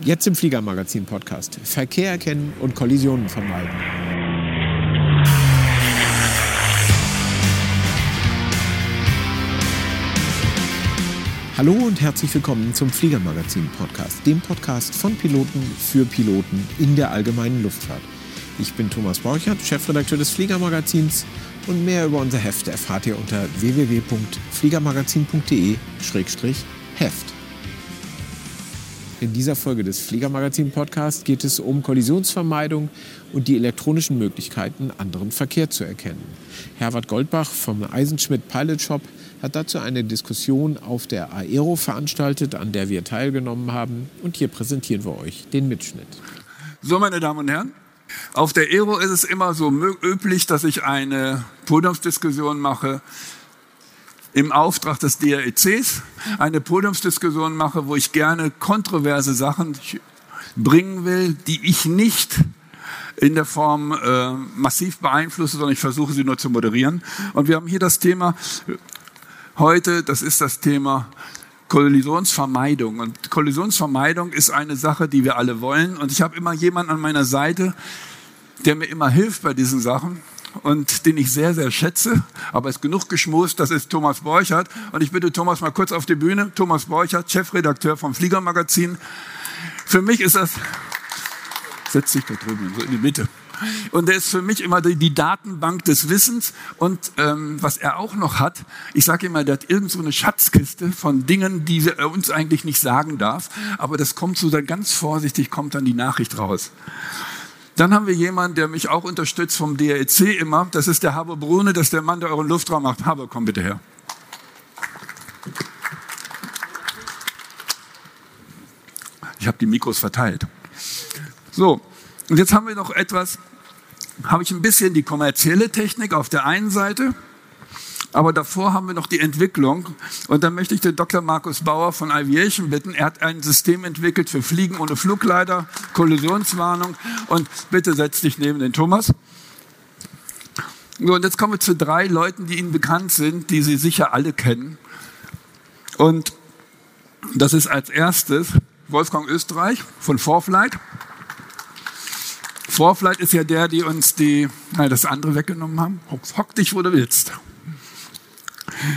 Jetzt im Fliegermagazin Podcast. Verkehr erkennen und Kollisionen vermeiden. Hallo und herzlich willkommen zum Fliegermagazin Podcast, dem Podcast von Piloten für Piloten in der allgemeinen Luftfahrt. Ich bin Thomas Borchert, Chefredakteur des Fliegermagazins und mehr über unser Heft erfahrt ihr unter www.fliegermagazin.de-heft. In dieser Folge des Fliegermagazin Podcast geht es um Kollisionsvermeidung und die elektronischen Möglichkeiten, anderen Verkehr zu erkennen. Herbert Goldbach vom Eisenschmidt Pilot Shop hat dazu eine Diskussion auf der Aero veranstaltet, an der wir teilgenommen haben. Und hier präsentieren wir euch den Mitschnitt. So, meine Damen und Herren, auf der Aero ist es immer so üblich, dass ich eine Podiumsdiskussion mache im Auftrag des DRECs eine Podiumsdiskussion mache, wo ich gerne kontroverse Sachen bringen will, die ich nicht in der Form äh, massiv beeinflusse, sondern ich versuche sie nur zu moderieren. Und wir haben hier das Thema heute, das ist das Thema Kollisionsvermeidung. Und Kollisionsvermeidung ist eine Sache, die wir alle wollen. Und ich habe immer jemanden an meiner Seite, der mir immer hilft bei diesen Sachen und den ich sehr, sehr schätze, aber es ist genug geschmust, das ist Thomas Borchert. Und ich bitte Thomas mal kurz auf die Bühne. Thomas Borchert, Chefredakteur vom Fliegermagazin. Für mich ist das, setz dich da drüben so in die Mitte. Und er ist für mich immer die, die Datenbank des Wissens. Und ähm, was er auch noch hat, ich sage immer, der hat irgend so eine Schatzkiste von Dingen, die er uns eigentlich nicht sagen darf. Aber das kommt so dann ganz vorsichtig, kommt dann die Nachricht raus. Dann haben wir jemanden, der mich auch unterstützt vom DRC immer. Das ist der Haber Brune, das ist der Mann, der euren Luftraum macht. Haber, komm bitte her. Ich habe die Mikros verteilt. So, und jetzt haben wir noch etwas, habe ich ein bisschen die kommerzielle Technik auf der einen Seite aber davor haben wir noch die Entwicklung. Und da möchte ich den Dr. Markus Bauer von Aviation bitten. Er hat ein System entwickelt für Fliegen ohne Flugleiter, Kollisionswarnung. Und bitte setz dich neben den Thomas. So, und jetzt kommen wir zu drei Leuten, die Ihnen bekannt sind, die Sie sicher alle kennen. Und das ist als erstes Wolfgang Österreich von Vorflight. Vorflight ist ja der, die uns die, nein, das andere weggenommen haben. Hock dich, wo du willst.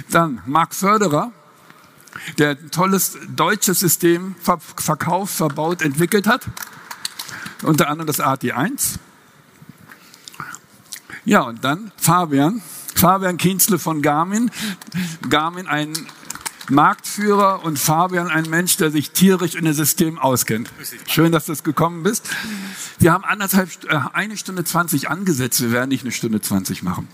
Dann Marc Förderer, der ein tolles deutsches System Verkauf, verbaut, entwickelt hat. Unter anderem das AT1. Ja, und dann Fabian, Fabian Kienzle von Garmin. Garmin, ein Marktführer und Fabian ein Mensch, der sich tierisch in dem System auskennt. Schön, dass du gekommen bist. Wir haben anderthalb, äh, eine Stunde zwanzig angesetzt. Wir werden nicht eine Stunde zwanzig machen.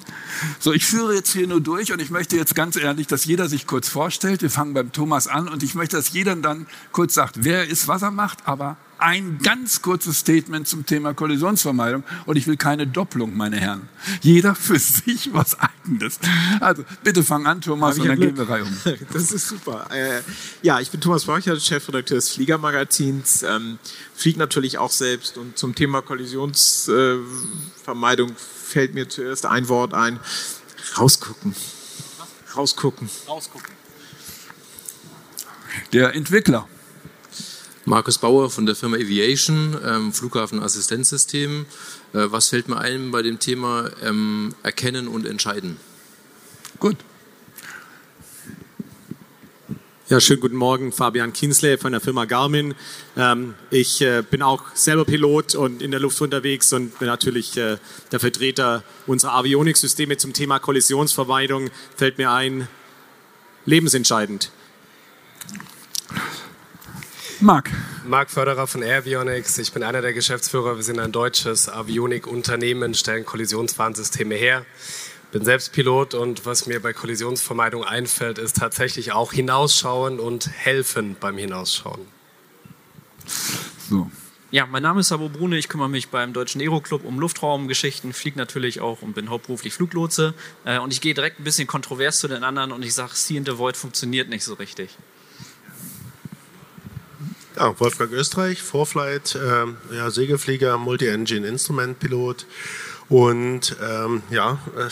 So, ich führe jetzt hier nur durch und ich möchte jetzt ganz ehrlich, dass jeder sich kurz vorstellt. Wir fangen beim Thomas an und ich möchte, dass jeder dann kurz sagt, wer er ist, was er macht, aber ein ganz kurzes Statement zum Thema Kollisionsvermeidung und ich will keine Doppelung, meine Herren. Jeder für sich was eigenes. Also bitte fang an, Thomas, und dann Glück. gehen wir rein um. Das ist super. Äh, ja, ich bin Thomas Borcher, Chefredakteur des Fliegermagazins. Ähm, fliege natürlich auch selbst und zum Thema Kollisionsvermeidung äh, fällt mir zuerst ein Wort ein. Rausgucken. Rausgucken. Rausgucken. Der Entwickler. Markus Bauer von der Firma Aviation, ähm, Flughafenassistenzsystem. Äh, was fällt mir ein bei dem Thema ähm, Erkennen und Entscheiden? Gut. Ja, schönen guten Morgen, Fabian Kiensley von der Firma Garmin. Ähm, ich äh, bin auch selber Pilot und in der Luft unterwegs und bin natürlich äh, der Vertreter unserer Avionik-Systeme zum Thema Kollisionsvermeidung. Fällt mir ein, lebensentscheidend. Marc. Marc Förderer von Airvionics. Ich bin einer der Geschäftsführer. Wir sind ein deutsches Avionik-Unternehmen, stellen Kollisionswarnsysteme her. Bin selbst Pilot und was mir bei Kollisionsvermeidung einfällt, ist tatsächlich auch hinausschauen und helfen beim Hinausschauen. So. Ja, mein Name ist Sabo Brune, ich kümmere mich beim Deutschen Aero-Club um Luftraumgeschichten, fliege natürlich auch und bin hauptberuflich Fluglotse. Äh, und ich gehe direkt ein bisschen kontrovers zu den anderen und ich sage, See in the Void funktioniert nicht so richtig. Ja, Wolfgang Österreich, Vorflight, äh, ja, Segelflieger, Multi-Engine Instrument Pilot und ähm, ja,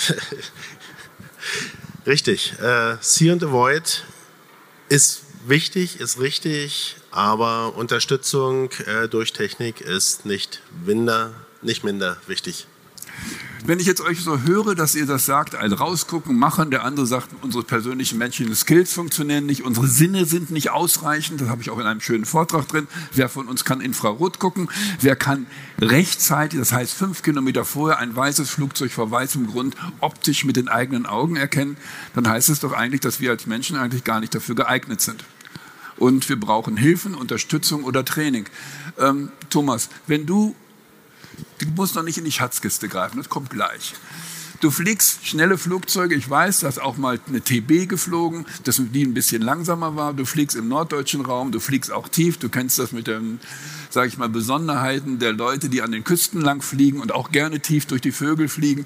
richtig. Äh, See and Avoid ist wichtig, ist richtig, aber Unterstützung äh, durch Technik ist nicht minder, nicht minder wichtig. Wenn ich jetzt euch so höre, dass ihr das sagt, ein rausgucken, machen, der andere sagt, unsere persönlichen menschlichen Skills funktionieren nicht, unsere Sinne sind nicht ausreichend, das habe ich auch in einem schönen Vortrag drin. Wer von uns kann Infrarot gucken? Wer kann rechtzeitig, das heißt fünf Kilometer vorher, ein weißes Flugzeug vor weißem Grund optisch mit den eigenen Augen erkennen? Dann heißt es doch eigentlich, dass wir als Menschen eigentlich gar nicht dafür geeignet sind und wir brauchen Hilfen, Unterstützung oder Training. Ähm, Thomas, wenn du Du musst noch nicht in die Schatzkiste greifen, das kommt gleich. Du fliegst schnelle Flugzeuge. Ich weiß, du hast auch mal eine TB geflogen, dass die ein bisschen langsamer war. Du fliegst im norddeutschen Raum, du fliegst auch tief. Du kennst das mit den, sage ich mal, Besonderheiten der Leute, die an den Küsten lang fliegen und auch gerne tief durch die Vögel fliegen.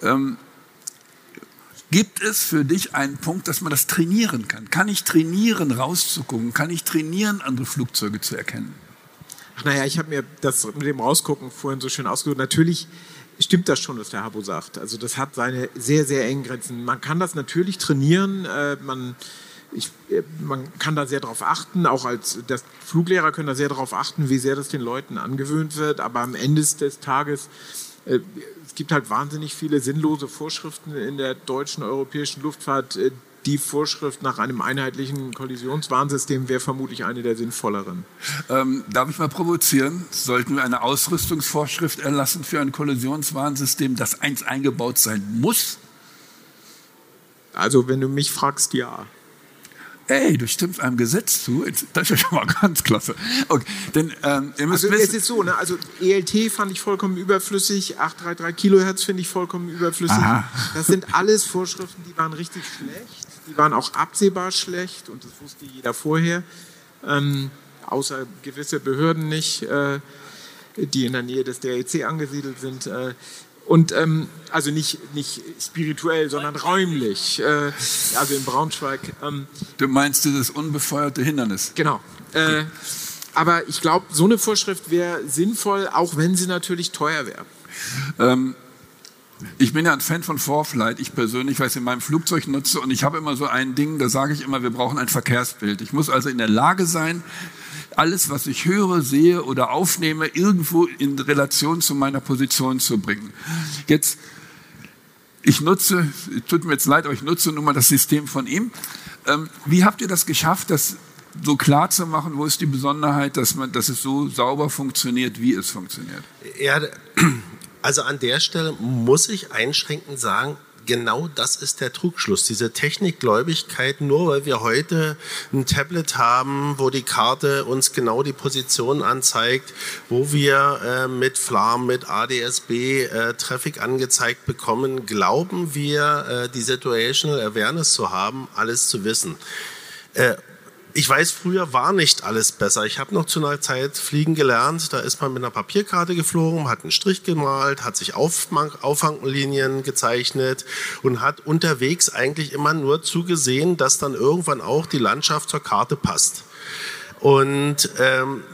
Ähm, gibt es für dich einen Punkt, dass man das trainieren kann? Kann ich trainieren, rauszugucken? Kann ich trainieren, andere Flugzeuge zu erkennen? Naja, ich habe mir das mit dem Rausgucken vorhin so schön ausgedrückt. Natürlich stimmt das schon, was der Habo sagt. Also das hat seine sehr, sehr engen Grenzen. Man kann das natürlich trainieren. Äh, man, ich, äh, man kann da sehr darauf achten, auch als das Fluglehrer können da sehr darauf achten, wie sehr das den Leuten angewöhnt wird. Aber am Ende des Tages äh, es gibt halt wahnsinnig viele sinnlose Vorschriften in der deutschen europäischen Luftfahrt, äh, die Vorschrift nach einem einheitlichen Kollisionswarnsystem wäre vermutlich eine der sinnvolleren. Ähm, darf ich mal provozieren? Sollten wir eine Ausrüstungsvorschrift erlassen für ein Kollisionswarnsystem, das eins eingebaut sein muss? Also, wenn du mich fragst, ja. Ey, du stimmst einem Gesetz zu. Das ist ja schon mal ganz klasse. Okay, denn ähm, ihr müsst also, wissen, es ist so, ne? Also ELT fand ich vollkommen überflüssig, 833 Kilohertz finde ich vollkommen überflüssig. Aha. Das sind alles Vorschriften, die waren richtig schlecht. Die waren auch absehbar schlecht und das wusste jeder vorher, ähm, außer gewisse Behörden nicht, äh, die in der Nähe des DRC angesiedelt sind. Äh, und ähm, also nicht, nicht spirituell, sondern räumlich, äh, also in Braunschweig. Ähm, du meinst dieses unbefeuerte Hindernis? Genau. Äh, aber ich glaube, so eine Vorschrift wäre sinnvoll, auch wenn sie natürlich teuer wäre. Ähm, ich bin ja ein Fan von Vorflight, ich persönlich, weil ich es in meinem Flugzeug nutze und ich habe immer so ein Ding, da sage ich immer, wir brauchen ein Verkehrsbild. Ich muss also in der Lage sein, alles, was ich höre, sehe oder aufnehme, irgendwo in Relation zu meiner Position zu bringen. Jetzt, ich nutze, tut mir jetzt leid, aber ich nutze nun mal das System von ihm. Ähm, wie habt ihr das geschafft, das so klar zu machen, wo ist die Besonderheit, dass, man, dass es so sauber funktioniert, wie es funktioniert? Ja, also an der Stelle muss ich einschränkend sagen, genau das ist der Trugschluss. Diese Technikgläubigkeit, nur weil wir heute ein Tablet haben, wo die Karte uns genau die Position anzeigt, wo wir äh, mit FLAM, mit ADSB äh, Traffic angezeigt bekommen, glauben wir, äh, die Situational Awareness zu haben, alles zu wissen. Ich weiß, früher war nicht alles besser. Ich habe noch zu einer Zeit fliegen gelernt. Da ist man mit einer Papierkarte geflogen, hat einen Strich gemalt, hat sich Auffanglinien gezeichnet und hat unterwegs eigentlich immer nur zugesehen, dass dann irgendwann auch die Landschaft zur Karte passt. Und ähm,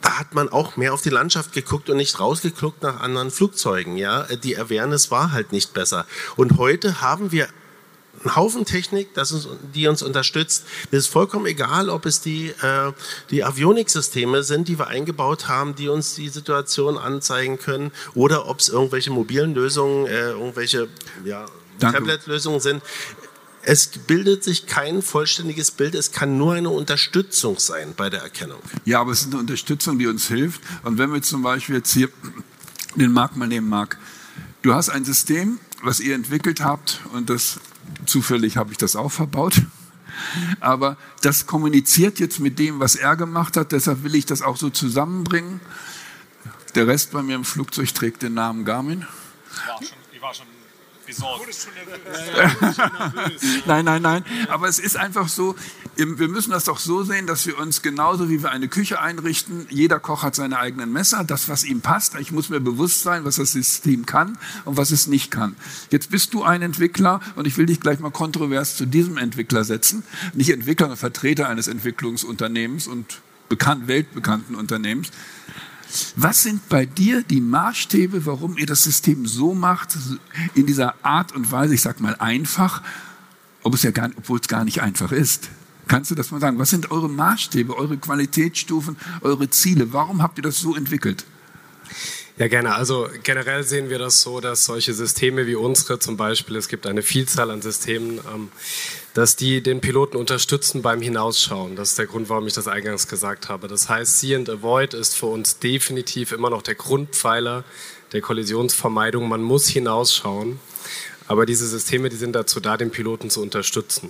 da hat man auch mehr auf die Landschaft geguckt und nicht rausgeguckt nach anderen Flugzeugen. Ja, die Awareness war halt nicht besser. Und heute haben wir einen Haufen Technik, das uns, die uns unterstützt. Es ist vollkommen egal, ob es die, äh, die Avionik-Systeme sind, die wir eingebaut haben, die uns die Situation anzeigen können, oder ob es irgendwelche mobilen Lösungen, äh, irgendwelche ja, Tablet-Lösungen sind. Es bildet sich kein vollständiges Bild, es kann nur eine Unterstützung sein bei der Erkennung. Ja, aber es ist eine Unterstützung, die uns hilft. Und wenn wir zum Beispiel jetzt hier den Markt mal nehmen, Marc, du hast ein System, was ihr entwickelt habt und das Zufällig habe ich das auch verbaut. Aber das kommuniziert jetzt mit dem, was er gemacht hat. Deshalb will ich das auch so zusammenbringen. Der Rest bei mir im Flugzeug trägt den Namen Garmin. Ich war schon, ich war schon besorgt. nein, nein, nein. Aber es ist einfach so, wir müssen das doch so sehen, dass wir uns genauso wie wir eine Küche einrichten, jeder Koch hat seine eigenen Messer, das, was ihm passt. Ich muss mir bewusst sein, was das System kann und was es nicht kann. Jetzt bist du ein Entwickler und ich will dich gleich mal kontrovers zu diesem Entwickler setzen. Nicht Entwickler, sondern Vertreter eines Entwicklungsunternehmens und bekannt, weltbekannten Unternehmens. Was sind bei dir die Maßstäbe, warum ihr das System so macht, in dieser Art und Weise, ich sag mal einfach, ob es ja gar, obwohl es gar nicht einfach ist? Kannst du das mal sagen? Was sind eure Maßstäbe, eure Qualitätsstufen, eure Ziele? Warum habt ihr das so entwickelt? Ja, gerne. Also generell sehen wir das so, dass solche Systeme wie unsere zum Beispiel, es gibt eine Vielzahl an Systemen, ähm, dass die den Piloten unterstützen beim Hinausschauen. Das ist der Grund, warum ich das eingangs gesagt habe. Das heißt, See and Avoid ist für uns definitiv immer noch der Grundpfeiler der Kollisionsvermeidung. Man muss hinausschauen. Aber diese Systeme, die sind dazu da, den Piloten zu unterstützen.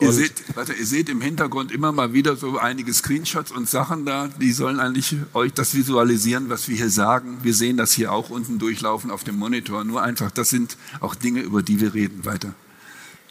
Ihr seht, warte, ihr seht, im Hintergrund immer mal wieder so einige Screenshots und Sachen da, die sollen eigentlich euch das visualisieren, was wir hier sagen. Wir sehen das hier auch unten durchlaufen auf dem Monitor. Nur einfach, das sind auch Dinge, über die wir reden. Weiter.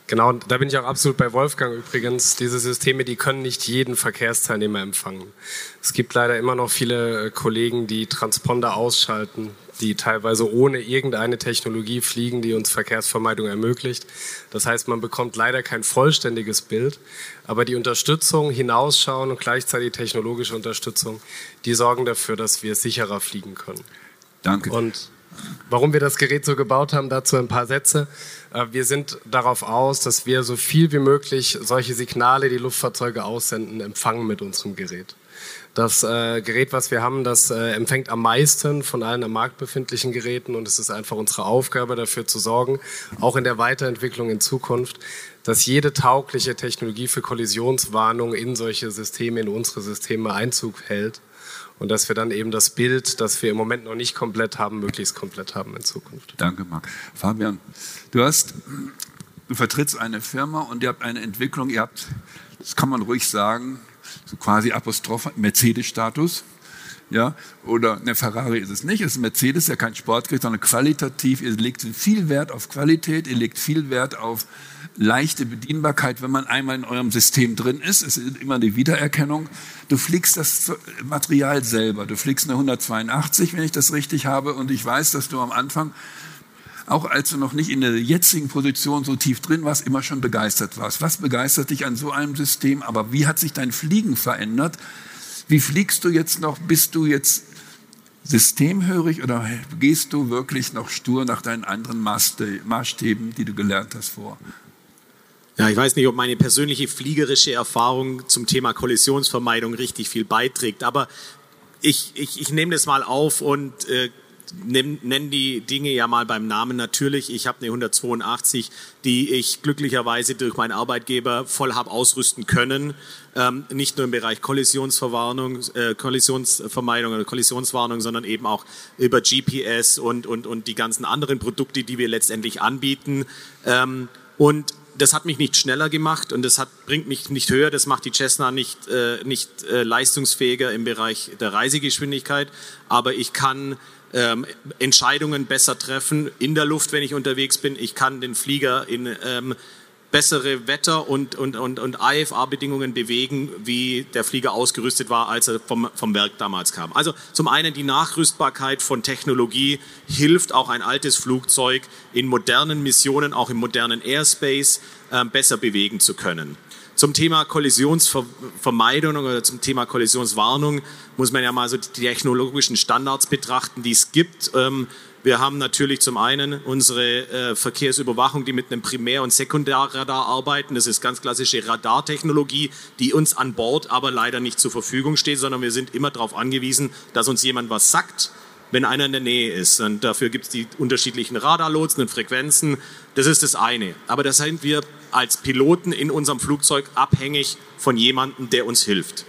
Genau, und da bin ich auch absolut bei Wolfgang übrigens. Diese Systeme, die können nicht jeden Verkehrsteilnehmer empfangen. Es gibt leider immer noch viele äh, Kollegen, die Transponder ausschalten, die teilweise ohne irgendeine Technologie fliegen, die uns Verkehrsvermeidung ermöglicht. Das heißt, man bekommt leider kein vollständiges Bild, aber die Unterstützung, hinausschauen und gleichzeitig technologische Unterstützung, die sorgen dafür, dass wir sicherer fliegen können. Danke. Und Warum wir das Gerät so gebaut haben, dazu ein paar Sätze. Äh, wir sind darauf aus, dass wir so viel wie möglich solche Signale, die Luftfahrzeuge aussenden, empfangen mit unserem Gerät. Das äh, Gerät, was wir haben, das äh, empfängt am meisten von allen am Markt befindlichen Geräten und es ist einfach unsere Aufgabe, dafür zu sorgen, auch in der Weiterentwicklung in Zukunft, dass jede taugliche Technologie für Kollisionswarnung in solche Systeme, in unsere Systeme Einzug hält und dass wir dann eben das Bild, das wir im Moment noch nicht komplett haben, möglichst komplett haben in Zukunft. Danke, Marc. Fabian, du hast, du vertrittst eine Firma und ihr habt eine Entwicklung, ihr habt, das kann man ruhig sagen, so quasi Apostroph Mercedes-Status. Ja, oder eine Ferrari ist es nicht, es ist ein Mercedes, ja kein Sportgerät, sondern qualitativ. Ihr legt viel Wert auf Qualität, ihr legt viel Wert auf leichte Bedienbarkeit, wenn man einmal in eurem System drin ist. Es ist immer die Wiedererkennung. Du fliegst das Material selber. Du fliegst eine 182, wenn ich das richtig habe. Und ich weiß, dass du am Anfang, auch als du noch nicht in der jetzigen Position so tief drin warst, immer schon begeistert warst. Was begeistert dich an so einem System? Aber wie hat sich dein Fliegen verändert? Wie fliegst du jetzt noch? Bist du jetzt systemhörig oder gehst du wirklich noch stur nach deinen anderen Maßstäben, die du gelernt hast vor? Ja, ich weiß nicht, ob meine persönliche fliegerische Erfahrung zum Thema Kollisionsvermeidung richtig viel beiträgt, aber ich, ich, ich nehme das mal auf und äh, nenne die Dinge ja mal beim Namen. Natürlich, ich habe eine 182, die ich glücklicherweise durch meinen Arbeitgeber voll habe ausrüsten können. Ähm, nicht nur im Bereich Kollisionsverwarnung, äh, Kollisionsvermeidung oder Kollisionswarnung, sondern eben auch über GPS und, und, und die ganzen anderen Produkte, die wir letztendlich anbieten. Ähm, und das hat mich nicht schneller gemacht und das hat, bringt mich nicht höher, das macht die Cessna nicht, äh, nicht äh, leistungsfähiger im Bereich der Reisegeschwindigkeit, aber ich kann ähm, Entscheidungen besser treffen in der Luft, wenn ich unterwegs bin. Ich kann den Flieger in ähm, bessere Wetter- und, und, und, und IFA-Bedingungen bewegen, wie der Flieger ausgerüstet war, als er vom, vom Werk damals kam. Also zum einen die Nachrüstbarkeit von Technologie hilft auch ein altes Flugzeug in modernen Missionen, auch im modernen Airspace, äh, besser bewegen zu können. Zum Thema Kollisionsvermeidung oder zum Thema Kollisionswarnung muss man ja mal so die technologischen Standards betrachten, die es gibt. Ähm, wir haben natürlich zum einen unsere äh, Verkehrsüberwachung, die mit einem Primär- und Sekundärradar arbeiten. Das ist ganz klassische Radartechnologie, die uns an Bord aber leider nicht zur Verfügung steht, sondern wir sind immer darauf angewiesen, dass uns jemand was sagt, wenn einer in der Nähe ist. Und dafür gibt es die unterschiedlichen Radarlotsen und Frequenzen. Das ist das eine. Aber da sind wir als Piloten in unserem Flugzeug abhängig von jemandem, der uns hilft.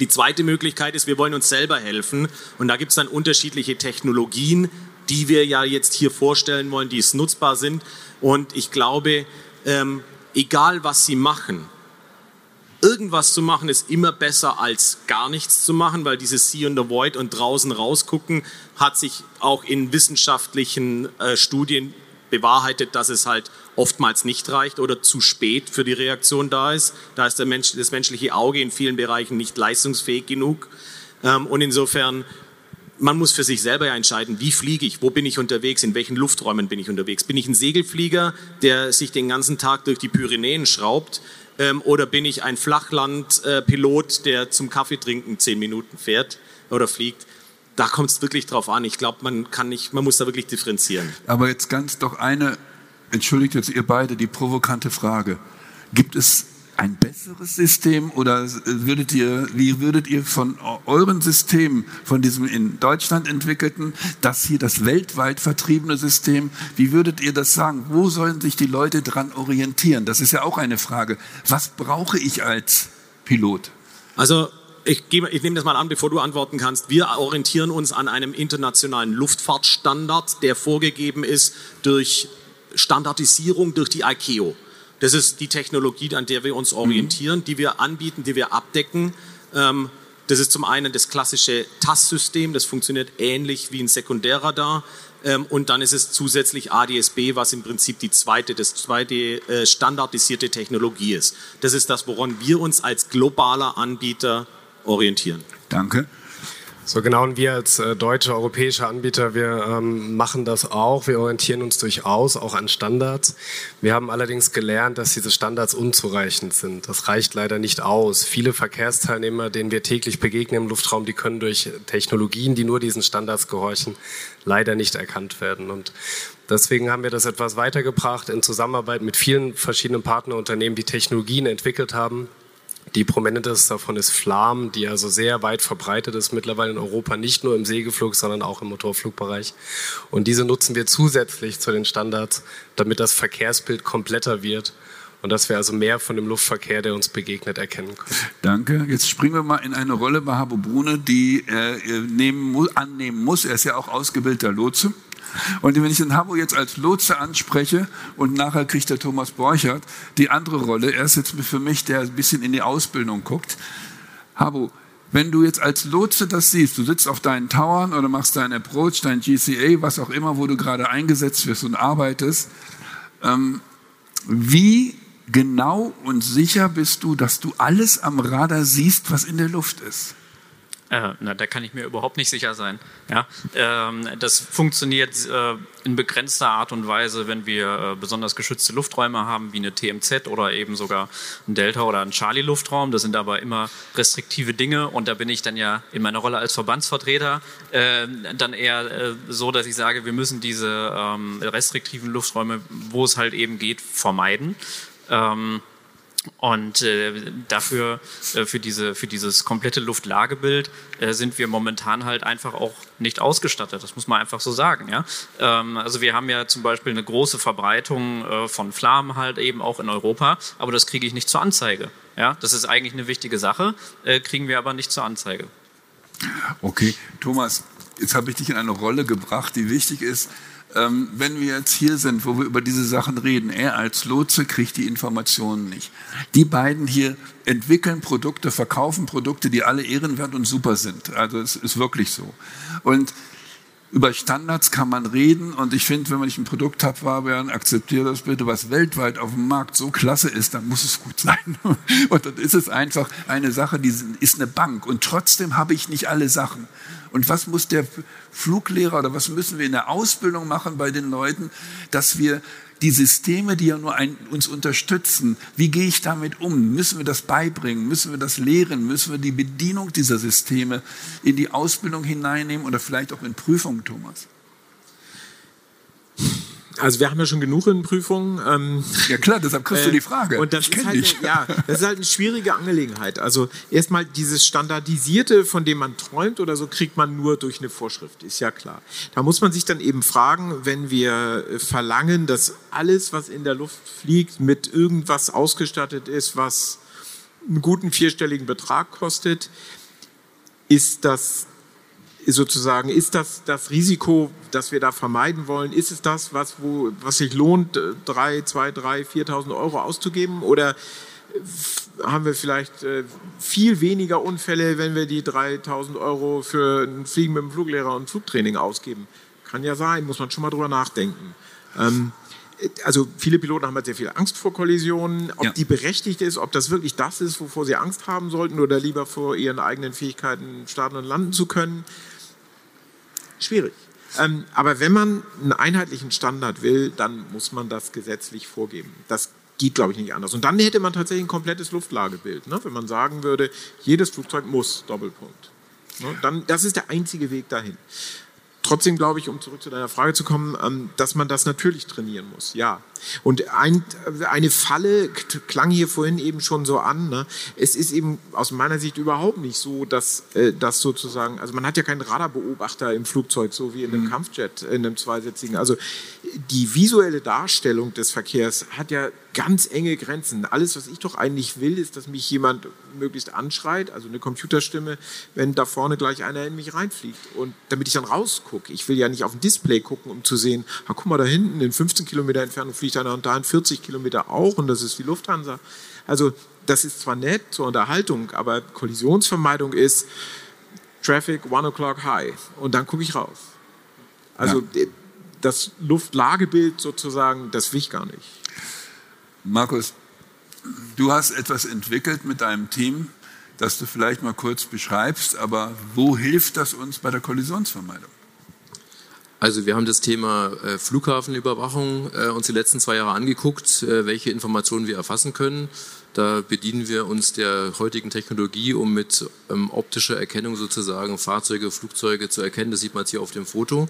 Die zweite Möglichkeit ist, wir wollen uns selber helfen. Und da gibt es dann unterschiedliche Technologien, die wir ja jetzt hier vorstellen wollen, die es nutzbar sind. Und ich glaube, ähm, egal was Sie machen, irgendwas zu machen ist immer besser als gar nichts zu machen, weil dieses See in the Void und draußen rausgucken hat sich auch in wissenschaftlichen äh, Studien bewahrheitet, dass es halt oftmals nicht reicht oder zu spät für die Reaktion da ist. Da ist Mensch, das menschliche Auge in vielen Bereichen nicht leistungsfähig genug. Ähm, und insofern man muss für sich selber ja entscheiden, wie fliege ich, wo bin ich unterwegs, in welchen Lufträumen bin ich unterwegs. Bin ich ein Segelflieger, der sich den ganzen Tag durch die Pyrenäen schraubt, ähm, oder bin ich ein Flachlandpilot, äh, der zum Kaffeetrinken zehn Minuten fährt oder fliegt? Da kommt es wirklich drauf an. Ich glaube, man kann nicht, man muss da wirklich differenzieren. Aber jetzt ganz doch eine, entschuldigt jetzt ihr beide die provokante Frage: Gibt es ein besseres System oder würdet ihr, wie würdet ihr von euren Systemen, von diesem in Deutschland entwickelten, das hier das weltweit vertriebene System, wie würdet ihr das sagen? Wo sollen sich die Leute dran orientieren? Das ist ja auch eine Frage. Was brauche ich als Pilot? Also ich, gebe, ich nehme das mal an, bevor du antworten kannst. Wir orientieren uns an einem internationalen Luftfahrtstandard, der vorgegeben ist durch Standardisierung durch die ICAO. Das ist die Technologie, an der wir uns orientieren, die wir anbieten, die wir abdecken. Ähm, das ist zum einen das klassische TAS-System, das funktioniert ähnlich wie ein Sekundärradar. Ähm, und dann ist es zusätzlich ADSB, was im Prinzip die zweite, das zweite äh, standardisierte Technologie ist. Das ist das, woran wir uns als globaler Anbieter orientieren. Danke. So genau, und wir als äh, deutsche, europäische Anbieter, wir ähm, machen das auch. Wir orientieren uns durchaus auch an Standards. Wir haben allerdings gelernt, dass diese Standards unzureichend sind. Das reicht leider nicht aus. Viele Verkehrsteilnehmer, denen wir täglich begegnen im Luftraum, die können durch Technologien, die nur diesen Standards gehorchen, leider nicht erkannt werden. Und Deswegen haben wir das etwas weitergebracht in Zusammenarbeit mit vielen verschiedenen Partnerunternehmen, die Technologien entwickelt haben, die prominenteste davon ist Flam, die also sehr weit verbreitet ist mittlerweile in Europa, nicht nur im Segelflug, sondern auch im Motorflugbereich. Und diese nutzen wir zusätzlich zu den Standards, damit das Verkehrsbild kompletter wird und dass wir also mehr von dem Luftverkehr, der uns begegnet, erkennen können. Danke. Jetzt springen wir mal in eine Rolle bei Habo Brune, die er nehmen, annehmen muss. Er ist ja auch ausgebildeter Lotse. Und wenn ich den Habo jetzt als Lotse anspreche und nachher kriegt der Thomas Borchert die andere Rolle, er ist jetzt für mich, der ein bisschen in die Ausbildung guckt. Habo, wenn du jetzt als Lotse das siehst, du sitzt auf deinen Towern oder machst deinen Approach, dein GCA, was auch immer, wo du gerade eingesetzt wirst und arbeitest, ähm, wie genau und sicher bist du, dass du alles am Radar siehst, was in der Luft ist? Äh, na, da kann ich mir überhaupt nicht sicher sein. Ja, ähm, das funktioniert äh, in begrenzter Art und Weise, wenn wir äh, besonders geschützte Lufträume haben, wie eine TMZ oder eben sogar ein Delta oder ein Charlie-Luftraum. Das sind aber immer restriktive Dinge und da bin ich dann ja in meiner Rolle als Verbandsvertreter ähm, dann eher äh, so, dass ich sage, wir müssen diese ähm, restriktiven Lufträume, wo es halt eben geht, vermeiden. Ähm, und äh, dafür, äh, für, diese, für dieses komplette Luftlagebild, äh, sind wir momentan halt einfach auch nicht ausgestattet. Das muss man einfach so sagen. Ja? Ähm, also wir haben ja zum Beispiel eine große Verbreitung äh, von Flammen halt eben auch in Europa, aber das kriege ich nicht zur Anzeige. Ja? Das ist eigentlich eine wichtige Sache, äh, kriegen wir aber nicht zur Anzeige. Okay, Thomas, jetzt habe ich dich in eine Rolle gebracht, die wichtig ist ähm, wenn wir jetzt hier sind, wo wir über diese Sachen reden, er als Lotse kriegt die Informationen nicht. Die beiden hier entwickeln Produkte, verkaufen Produkte, die alle ehrenwert und super sind. Also es ist wirklich so. Und über Standards kann man reden und ich finde, wenn man nicht ein Produkt hat, Fabian, akzeptiere das bitte, was weltweit auf dem Markt so klasse ist, dann muss es gut sein. Und dann ist es einfach eine Sache, die ist eine Bank und trotzdem habe ich nicht alle Sachen. Und was muss der Fluglehrer oder was müssen wir in der Ausbildung machen bei den Leuten, dass wir die Systeme, die ja nur ein, uns unterstützen, wie gehe ich damit um? Müssen wir das beibringen? Müssen wir das lehren? Müssen wir die Bedienung dieser Systeme in die Ausbildung hineinnehmen oder vielleicht auch in Prüfungen, Thomas? Also wir haben ja schon genug in Prüfungen. Ähm, ja klar, deshalb kriegst du die Frage. Äh, und das ist halt eine, ja, das ist halt eine schwierige Angelegenheit. Also erstmal dieses Standardisierte, von dem man träumt oder so, kriegt man nur durch eine Vorschrift, ist ja klar. Da muss man sich dann eben fragen, wenn wir verlangen, dass alles, was in der Luft fliegt, mit irgendwas ausgestattet ist, was einen guten vierstelligen Betrag kostet, ist das sozusagen, ist das das Risiko, das wir da vermeiden wollen? Ist es das, was, wo, was sich lohnt, drei, zwei, drei, 4.000 Euro auszugeben? Oder haben wir vielleicht äh, viel weniger Unfälle, wenn wir die 3.000 Euro für ein Fliegen mit dem Fluglehrer und Flugtraining ausgeben? Kann ja sein, muss man schon mal drüber nachdenken. Ähm, also viele Piloten haben halt sehr viel Angst vor Kollisionen. Ob ja. die berechtigt ist, ob das wirklich das ist, wovor sie Angst haben sollten oder lieber vor ihren eigenen Fähigkeiten starten und landen zu können, schwierig. Ähm, aber wenn man einen einheitlichen Standard will, dann muss man das gesetzlich vorgeben. Das geht, glaube ich, nicht anders. Und dann hätte man tatsächlich ein komplettes Luftlagebild. Ne? Wenn man sagen würde, jedes Flugzeug muss, Doppelpunkt. Ne? Dann, das ist der einzige Weg dahin. Trotzdem glaube ich, um zurück zu deiner Frage zu kommen, ähm, dass man das natürlich trainieren muss. Ja. Und ein, eine Falle klang hier vorhin eben schon so an. Ne? Es ist eben aus meiner Sicht überhaupt nicht so, dass äh, das sozusagen, also man hat ja keinen Radarbeobachter im Flugzeug, so wie in einem mhm. Kampfjet, in einem zweisitzigen. Also die visuelle Darstellung des Verkehrs hat ja ganz enge Grenzen. Alles, was ich doch eigentlich will, ist, dass mich jemand möglichst anschreit, also eine Computerstimme, wenn da vorne gleich einer in mich reinfliegt. Und damit ich dann rausgucke. Ich will ja nicht auf ein Display gucken, um zu sehen, ah, guck mal da hinten, in 15 Kilometer Entfernung fliegt einer und da in 40 Kilometer auch und das ist die Lufthansa. Also das ist zwar nett zur Unterhaltung, aber Kollisionsvermeidung ist Traffic one o'clock high und dann gucke ich raus. Also ja. das Luftlagebild sozusagen, das will ich gar nicht. Markus, du hast etwas entwickelt mit deinem Team, das du vielleicht mal kurz beschreibst, aber wo hilft das uns bei der Kollisionsvermeidung? Also wir haben das Thema äh, Flughafenüberwachung äh, uns die letzten zwei Jahre angeguckt, äh, welche Informationen wir erfassen können. Da bedienen wir uns der heutigen Technologie, um mit ähm, optischer Erkennung sozusagen Fahrzeuge, Flugzeuge zu erkennen. Das sieht man jetzt hier auf dem Foto.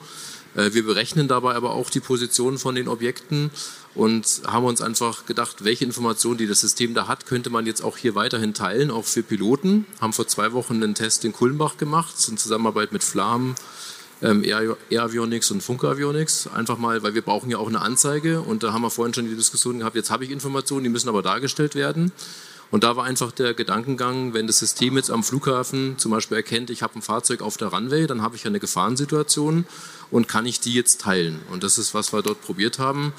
Äh, wir berechnen dabei aber auch die Position von den Objekten und haben uns einfach gedacht, welche Informationen, die das System da hat, könnte man jetzt auch hier weiterhin teilen, auch für Piloten. Haben vor zwei Wochen einen Test in Kulmbach gemacht, in Zusammenarbeit mit Flam, ähm, Air, Avionics und Funkavionics. Einfach mal, weil wir brauchen ja auch eine Anzeige und da haben wir vorhin schon die Diskussion gehabt, jetzt habe ich Informationen, die müssen aber dargestellt werden. Und da war einfach der Gedankengang, wenn das System jetzt am Flughafen zum Beispiel erkennt, ich habe ein Fahrzeug auf der Runway, dann habe ich eine Gefahrensituation und kann ich die jetzt teilen. Und das ist, was wir dort probiert haben,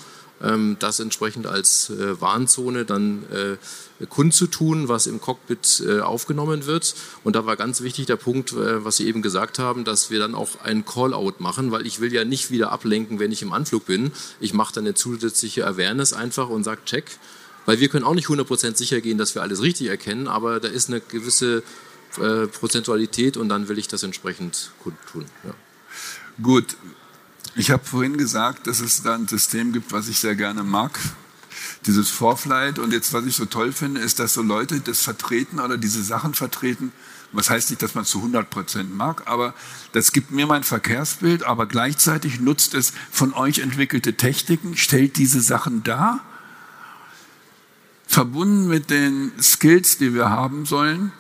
das entsprechend als äh, Warnzone dann äh, kundzutun, was im Cockpit äh, aufgenommen wird. Und da war ganz wichtig der Punkt, was Sie eben gesagt haben, dass wir dann auch einen Call-out machen, weil ich will ja nicht wieder ablenken, wenn ich im Anflug bin. Ich mache dann eine zusätzliche Awareness einfach und sage Check, weil wir können auch nicht 100% sicher gehen, dass wir alles richtig erkennen, aber da ist eine gewisse Prozentualität und dann will ich das entsprechend kundtun. Ja. Gut, ich habe vorhin gesagt, dass es da ein System gibt, was ich sehr gerne mag. Dieses Vorflight. Und jetzt, was ich so toll finde, ist, dass so Leute das vertreten oder diese Sachen vertreten. Was heißt nicht, dass man es zu 100 Prozent mag, aber das gibt mir mein Verkehrsbild, aber gleichzeitig nutzt es von euch entwickelte Techniken, stellt diese Sachen dar, verbunden mit den Skills, die wir haben sollen.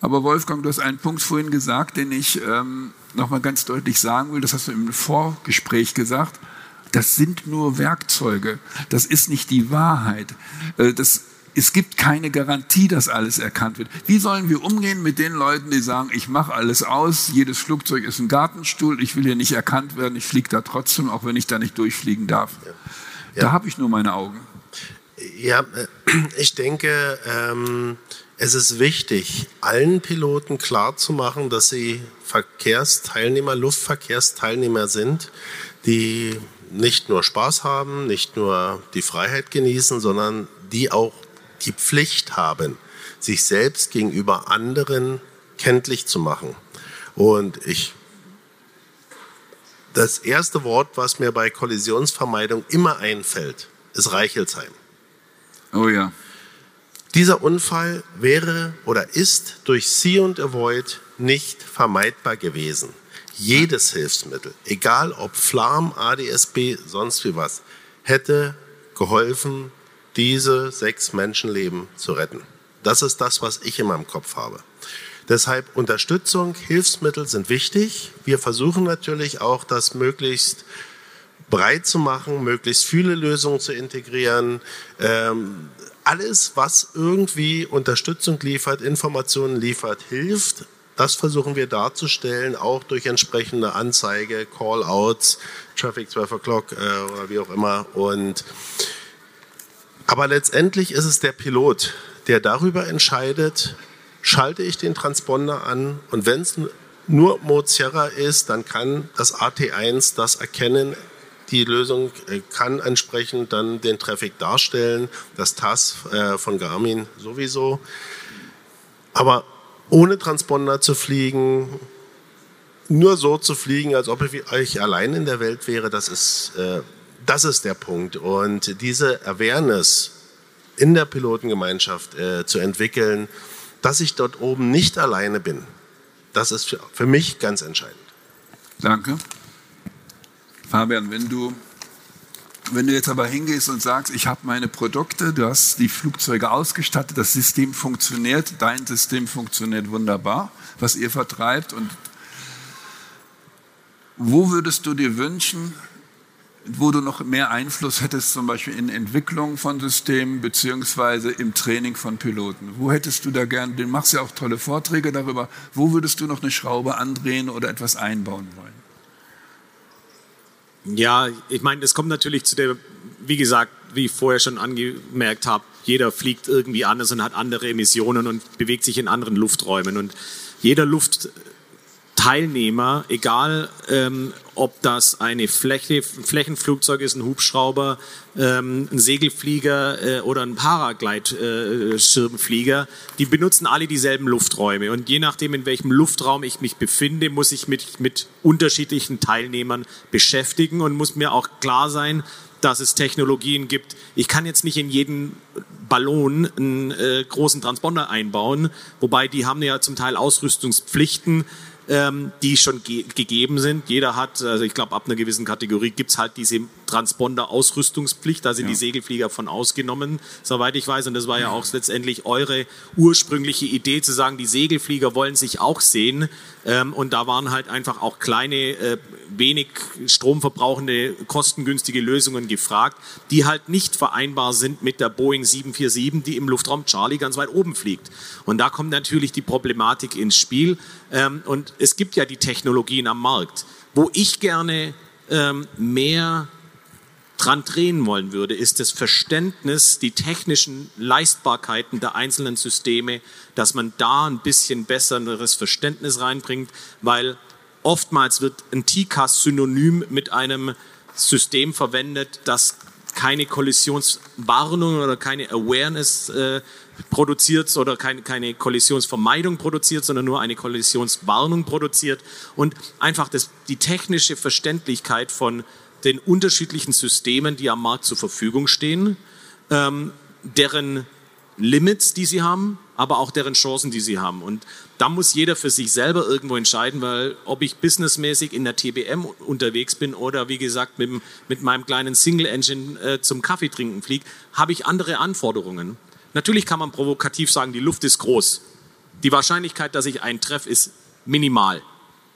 Aber Wolfgang, du hast einen Punkt vorhin gesagt, den ich ähm, nochmal ganz deutlich sagen will, das hast du im Vorgespräch gesagt, das sind nur Werkzeuge. Das ist nicht die Wahrheit. Äh, das, es gibt keine Garantie, dass alles erkannt wird. Wie sollen wir umgehen mit den Leuten, die sagen, ich mache alles aus, jedes Flugzeug ist ein Gartenstuhl, ich will hier nicht erkannt werden, ich fliege da trotzdem, auch wenn ich da nicht durchfliegen darf. Ja. Ja. Da habe ich nur meine Augen. Ja, äh, ich denke, ähm, es ist wichtig, allen Piloten klarzumachen, dass sie Verkehrsteilnehmer, Luftverkehrsteilnehmer sind, die nicht nur Spaß haben, nicht nur die Freiheit genießen, sondern die auch die Pflicht haben, sich selbst gegenüber anderen kenntlich zu machen. Und ich, das erste Wort, was mir bei Kollisionsvermeidung immer einfällt, ist Reichelsheim. Oh ja. Dieser Unfall wäre oder ist durch See und Avoid nicht vermeidbar gewesen. Jedes Hilfsmittel, egal ob Flam, ADSB, sonst wie was, hätte geholfen, diese sechs Menschenleben zu retten. Das ist das, was ich in meinem Kopf habe. Deshalb Unterstützung, Hilfsmittel sind wichtig. Wir versuchen natürlich auch, das möglichst breit zu machen, möglichst viele Lösungen zu integrieren. Ähm, alles, was irgendwie Unterstützung liefert, Informationen liefert, hilft. Das versuchen wir darzustellen, auch durch entsprechende Anzeige, Call-outs, Traffic 12 o'clock äh, oder wie auch immer. Und, aber letztendlich ist es der Pilot, der darüber entscheidet, schalte ich den Transponder an und wenn es nur Mozilla ist, dann kann das AT1 das erkennen, die Lösung äh, kann entsprechend dann den Traffic darstellen, das TAS äh, von Garmin sowieso. Aber ohne Transponder zu fliegen, nur so zu fliegen, als ob ich allein in der Welt wäre, das ist, äh, das ist der Punkt. Und diese Awareness in der Pilotengemeinschaft zu entwickeln, dass ich dort oben nicht alleine bin, das ist für mich ganz entscheidend. Danke. Fabian, wenn du, wenn du jetzt aber hingehst und sagst, ich habe meine Produkte, du hast die Flugzeuge ausgestattet, das System funktioniert, dein System funktioniert wunderbar, was ihr vertreibt und wo würdest du dir wünschen, wo du noch mehr Einfluss hättest, zum Beispiel in Entwicklung von Systemen beziehungsweise im Training von Piloten? Wo hättest du da gern, du machst ja auch tolle Vorträge darüber, wo würdest du noch eine Schraube andrehen oder etwas einbauen wollen? Ja, ich meine, es kommt natürlich zu der, wie gesagt, wie ich vorher schon angemerkt habe, jeder fliegt irgendwie anders und hat andere Emissionen und bewegt sich in anderen Lufträumen. Und jeder Luftteilnehmer, egal ähm, ob das eine Fläche, ein Flächenflugzeug ist, ein Hubschrauber, ähm, ein Segelflieger äh, oder ein Paraglide-Schirmflieger, äh, die benutzen alle dieselben Lufträume. Und je nachdem, in welchem Luftraum ich mich befinde, muss ich mich mit unterschiedlichen Teilnehmern beschäftigen und muss mir auch klar sein, dass es Technologien gibt. Ich kann jetzt nicht in jeden Ballon einen äh, großen Transponder einbauen, wobei die haben ja zum Teil Ausrüstungspflichten ähm, die schon ge gegeben sind. Jeder hat, also ich glaube, ab einer gewissen Kategorie gibt's halt diese Transponder-Ausrüstungspflicht. Da sind ja. die Segelflieger von ausgenommen, soweit ich weiß. Und das war ja auch letztendlich eure ursprüngliche Idee, zu sagen, die Segelflieger wollen sich auch sehen. Ähm, und da waren halt einfach auch kleine, äh, wenig stromverbrauchende, kostengünstige Lösungen gefragt, die halt nicht vereinbar sind mit der Boeing 747, die im Luftraum Charlie ganz weit oben fliegt. Und da kommt natürlich die Problematik ins Spiel. Ähm, und es gibt ja die Technologien am Markt. Wo ich gerne ähm, mehr dran drehen wollen würde, ist das Verständnis, die technischen Leistbarkeiten der einzelnen Systeme, dass man da ein bisschen besseres Verständnis reinbringt, weil oftmals wird ein TCAS synonym mit einem System verwendet, das keine Kollisionswarnung oder keine Awareness äh, produziert oder keine, keine Kollisionsvermeidung produziert, sondern nur eine Kollisionswarnung produziert. Und einfach das, die technische Verständlichkeit von den unterschiedlichen Systemen, die am Markt zur Verfügung stehen, ähm, deren Limits, die sie haben, aber auch deren Chancen, die sie haben. Und da muss jeder für sich selber irgendwo entscheiden, weil ob ich businessmäßig in der TBM unterwegs bin oder wie gesagt mit, mit meinem kleinen Single Engine äh, zum Kaffee trinken fliege, habe ich andere Anforderungen. Natürlich kann man provokativ sagen, die Luft ist groß. Die Wahrscheinlichkeit, dass ich einen treffe, ist minimal.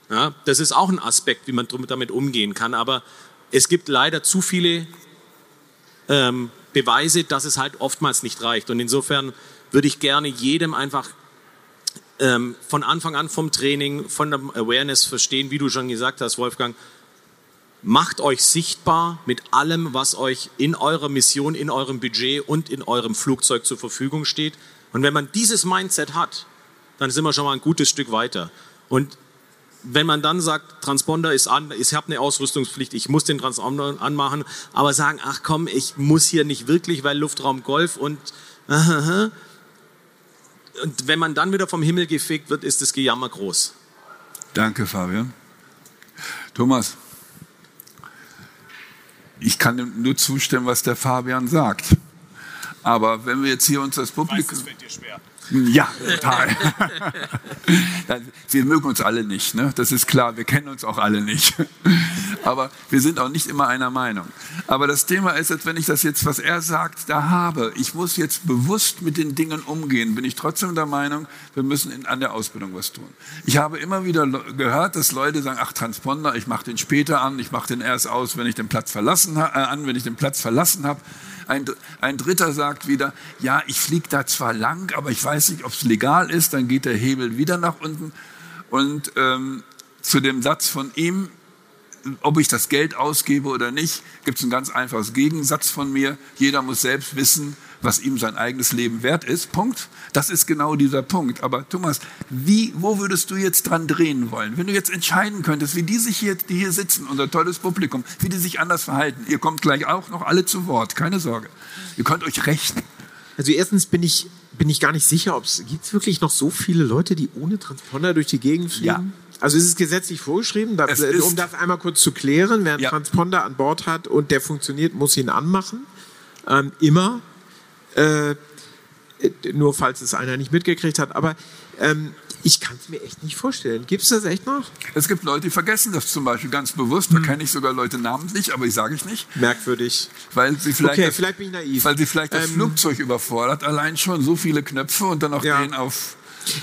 Ja, das ist auch ein Aspekt, wie man damit umgehen kann. Aber es gibt leider zu viele ähm, Beweise, dass es halt oftmals nicht reicht. Und insofern würde ich gerne jedem einfach ähm, von Anfang an vom Training, von der Awareness verstehen, wie du schon gesagt hast, Wolfgang, macht euch sichtbar mit allem, was euch in eurer Mission, in eurem Budget und in eurem Flugzeug zur Verfügung steht. Und wenn man dieses Mindset hat, dann sind wir schon mal ein gutes Stück weiter. Und wenn man dann sagt, Transponder ist an, ich habe eine Ausrüstungspflicht, ich muss den Transponder anmachen, aber sagen, ach komm, ich muss hier nicht wirklich, weil Luftraum Golf und uh, und wenn man dann wieder vom Himmel gefickt wird, ist das Gejammer groß. Danke, Fabian. Thomas, ich kann nur zustimmen, was der Fabian sagt. Aber wenn wir jetzt hier uns das Publikum... Weiß, das fällt dir schwer. Ja, total. wir mögen uns alle nicht, ne? das ist klar. Wir kennen uns auch alle nicht. Aber wir sind auch nicht immer einer Meinung. Aber das Thema ist, als wenn ich das jetzt, was er sagt, da habe, ich muss jetzt bewusst mit den Dingen umgehen, bin ich trotzdem der Meinung, wir müssen in, an der Ausbildung was tun. Ich habe immer wieder gehört, dass Leute sagen, ach Transponder, ich mache den später an, ich mache den erst aus, wenn ich den Platz verlassen, äh, an, wenn ich den Platz verlassen habe. Ein, ein Dritter sagt wieder, ja, ich fliege da zwar lang, aber ich weiß nicht, ob es legal ist. Dann geht der Hebel wieder nach unten. Und ähm, zu dem Satz von ihm, ob ich das Geld ausgebe oder nicht, gibt es ein ganz einfaches Gegensatz von mir. Jeder muss selbst wissen, was ihm sein eigenes Leben wert ist. Punkt. Das ist genau dieser Punkt. Aber Thomas, wie, wo würdest du jetzt dran drehen wollen? Wenn du jetzt entscheiden könntest, wie die sich hier, die hier sitzen, unser tolles Publikum, wie die sich anders verhalten. Ihr kommt gleich auch noch alle zu Wort, keine Sorge. Ihr könnt euch rächen. Also erstens bin ich, bin ich gar nicht sicher, ob es gibt wirklich noch so viele Leute, die ohne Transponder durch die Gegend fliegen? Ja. Also ist es gesetzlich vorgeschrieben, dass, um das einmal kurz zu klären, wer einen ja. Transponder an Bord hat und der funktioniert, muss ihn anmachen. Ähm, immer. Äh, nur falls es einer nicht mitgekriegt hat. Aber Ähm, ich kann es mir echt nicht vorstellen. Gibt es das echt noch? Es gibt Leute, die vergessen das zum Beispiel ganz bewusst. Da kenne ich sogar Leute namentlich, aber ich sage ich nicht. Merkwürdig. Weil sie vielleicht, Okay, das, vielleicht bin ich naiv. weil sie vielleicht das Ähm, Flugzeug überfordert. Allein schon so viele Knöpfe und dann noch Ja. den auf.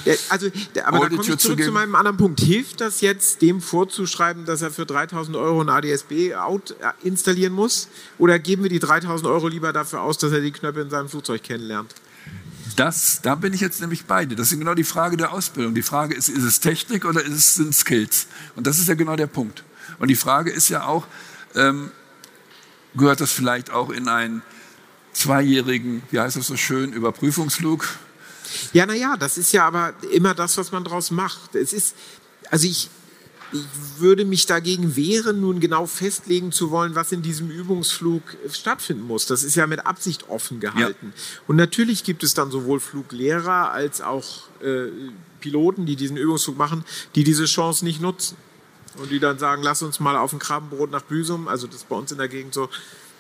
Ja, also, da- aber da komme ich zu zurück zu geben. meinem anderen Punkt. Hilft das jetzt, dem vorzuschreiben, dass er für 3000 Euro ein ADSB-Out installieren muss? Oder geben wir die 3000 Euro lieber dafür aus, dass er die Knöpfe in seinem Flugzeug kennenlernt? Das, da bin ich jetzt nämlich bei dir. Das ist genau die Frage der Ausbildung. Die Frage ist, ist es Technik oder ist es, sind Skills? Und das ist ja genau der Punkt. Und die Frage ist ja auch, ähm, gehört das vielleicht auch in einen zweijährigen, wie heißt das so schön, Überprüfungsflug? Ja, naja, das ist ja aber immer das, was man daraus macht. Es ist, also ich, ich würde mich dagegen wehren, nun genau festlegen zu wollen, was in diesem Übungsflug stattfinden muss. Das ist ja mit Absicht offen gehalten. Und natürlich gibt es dann sowohl Fluglehrer als auch äh, Piloten, die diesen Übungsflug machen, die diese Chance nicht nutzen. Und die dann sagen, lass uns mal auf ein Krabbenbrot nach Büsum, also das ist bei uns in der Gegend so,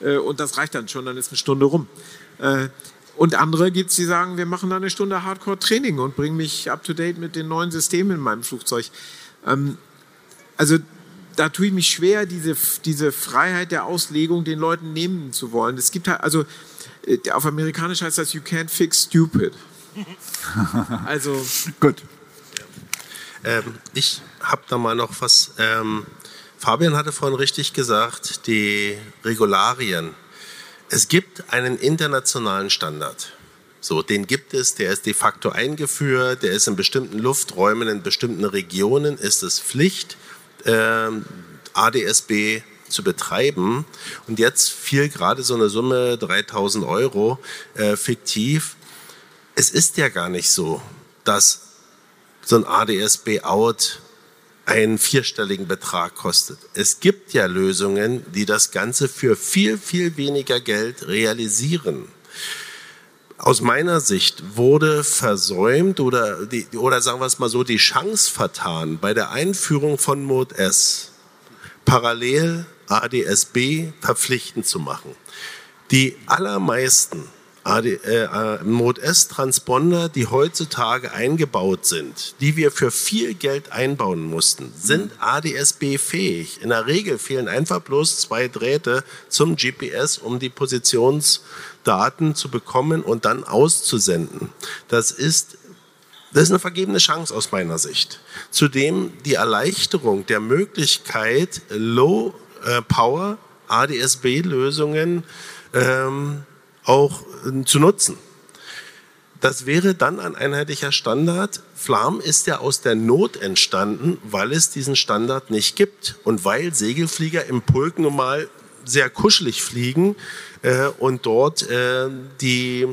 äh, und das reicht dann schon, dann ist eine Stunde rum. Äh, und andere gibt es, die sagen, wir machen da eine Stunde Hardcore-Training und bringen mich up-to-date mit den neuen Systemen in meinem Flugzeug. Ähm, also da tue ich mich schwer, diese, diese Freiheit der Auslegung den Leuten nehmen zu wollen. Es gibt halt, also äh, auf Amerikanisch heißt das, you can't fix stupid. Also, Gut. Ähm, ich habe da mal noch was. Ähm, Fabian hatte vorhin richtig gesagt, die Regularien. Es gibt einen internationalen Standard. So, den gibt es, der ist de facto eingeführt, der ist in bestimmten Lufträumen, in bestimmten Regionen ist es Pflicht, ähm, ADSB zu betreiben. Und jetzt fiel gerade so eine Summe, 3000 Euro, äh, fiktiv. Es ist ja gar nicht so, dass so ein ADSB-Out einen vierstelligen Betrag kostet. Es gibt ja Lösungen, die das Ganze für viel, viel weniger Geld realisieren. Aus meiner Sicht wurde versäumt oder, die, oder sagen wir es mal so, die Chance vertan bei der Einführung von Mode S parallel ADSB verpflichtend zu machen. Die allermeisten AD, äh, Mode S Transponder, die heutzutage eingebaut sind, die wir für viel Geld einbauen mussten, sind ADSB fähig. In der Regel fehlen einfach bloß zwei Drähte zum GPS, um die Positionsdaten zu bekommen und dann auszusenden. Das ist das ist eine vergebene Chance aus meiner Sicht. Zudem die Erleichterung der Möglichkeit, Low äh, ADSB-Lösungen ähm, auch äh, zu nutzen. Das wäre dann ein einheitlicher Standard. Flam ist ja aus der Not entstanden, weil es diesen Standard nicht gibt und weil Segelflieger im Pulk nun mal sehr kuschelig fliegen äh, und dort äh, die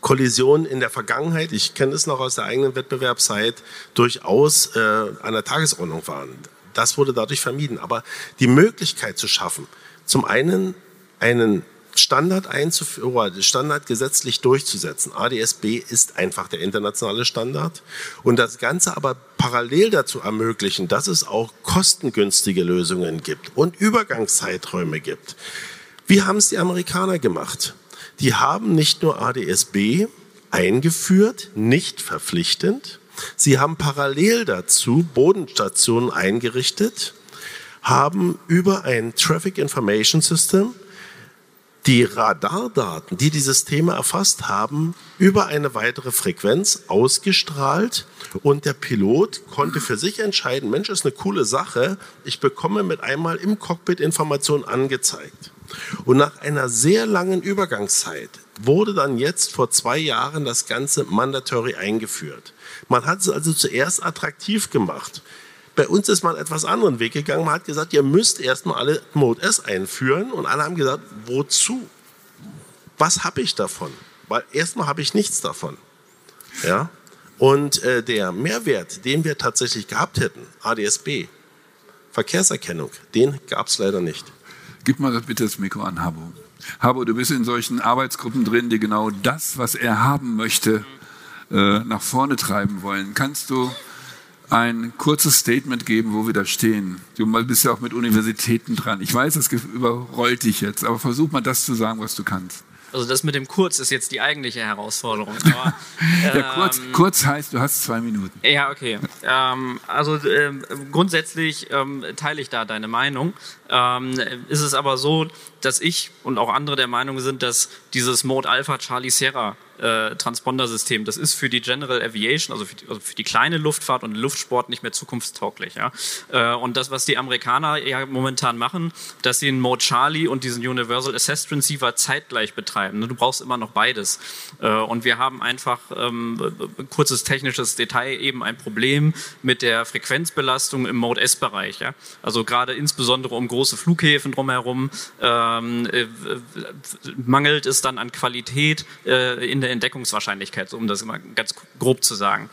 Kollisionen in der Vergangenheit, ich kenne es noch aus der eigenen Wettbewerbszeit, durchaus äh, an der Tagesordnung waren. Das wurde dadurch vermieden. Aber die Möglichkeit zu schaffen, zum einen einen Standard einzuführen, oder Standard gesetzlich durchzusetzen. ADSB ist einfach der internationale Standard. Und das Ganze aber parallel dazu ermöglichen, dass es auch kostengünstige Lösungen gibt und Übergangszeiträume gibt. Wie haben es die Amerikaner gemacht? Die haben nicht nur ADSB eingeführt, nicht verpflichtend, sie haben parallel dazu Bodenstationen eingerichtet, haben über ein Traffic Information System die Radardaten, die die Systeme erfasst haben, über eine weitere Frequenz ausgestrahlt und der Pilot konnte für sich entscheiden, Mensch, ist eine coole Sache, ich bekomme mit einmal im Cockpit Informationen angezeigt. Und nach einer sehr langen Übergangszeit wurde dann jetzt vor zwei Jahren das Ganze mandatory eingeführt. Man hat es also zuerst attraktiv gemacht. Bei uns ist man etwas anderen Weg gegangen. Man hat gesagt, ihr müsst erstmal alle Mode S einführen. Und alle haben gesagt, wozu? Was habe ich davon? Weil erstmal habe ich nichts davon. Ja? Und äh, der Mehrwert, den wir tatsächlich gehabt hätten, ADSB, Verkehrserkennung, den gab es leider nicht. Gib mal bitte das Mikro an Habo. Habo, du bist in solchen Arbeitsgruppen drin, die genau das, was er haben möchte, äh, nach vorne treiben wollen. Kannst du ein kurzes Statement geben, wo wir da stehen? Du bist ja auch mit Universitäten dran. Ich weiß, das überrollt dich jetzt, aber versuch mal das zu sagen, was du kannst. also das mit dem Kurz ist jetzt die eigentliche Herausforderung. Aber, ähm, ja, kurz, kurz heißt, du hast zwei Minuten. Ja, okay. Ähm, also ähm, grundsätzlich ähm, teile ich da deine Meinung. Ähm, ist es aber so, dass ich und auch andere der Meinung sind, dass dieses Mode Alpha Charlie Sierra äh, Transpondersystem. Das ist für die General Aviation, also für die, also für die kleine Luftfahrt und Luftsport nicht mehr zukunftstauglich. Ja? Äh, und das, was die Amerikaner ja momentan machen, dass sie einen Mode Charlie und diesen Universal Assess Transceiver zeitgleich betreiben. Du brauchst immer noch beides. Äh, und wir haben einfach, ähm, kurzes technisches Detail, eben ein Problem mit der Frequenzbelastung im Mode S-Bereich. Ja? Also gerade insbesondere um große Flughäfen drumherum ähm, äh, mangelt es dann an Qualität äh, in der Entdeckungswahrscheinlichkeit, um das immer ganz grob zu sagen.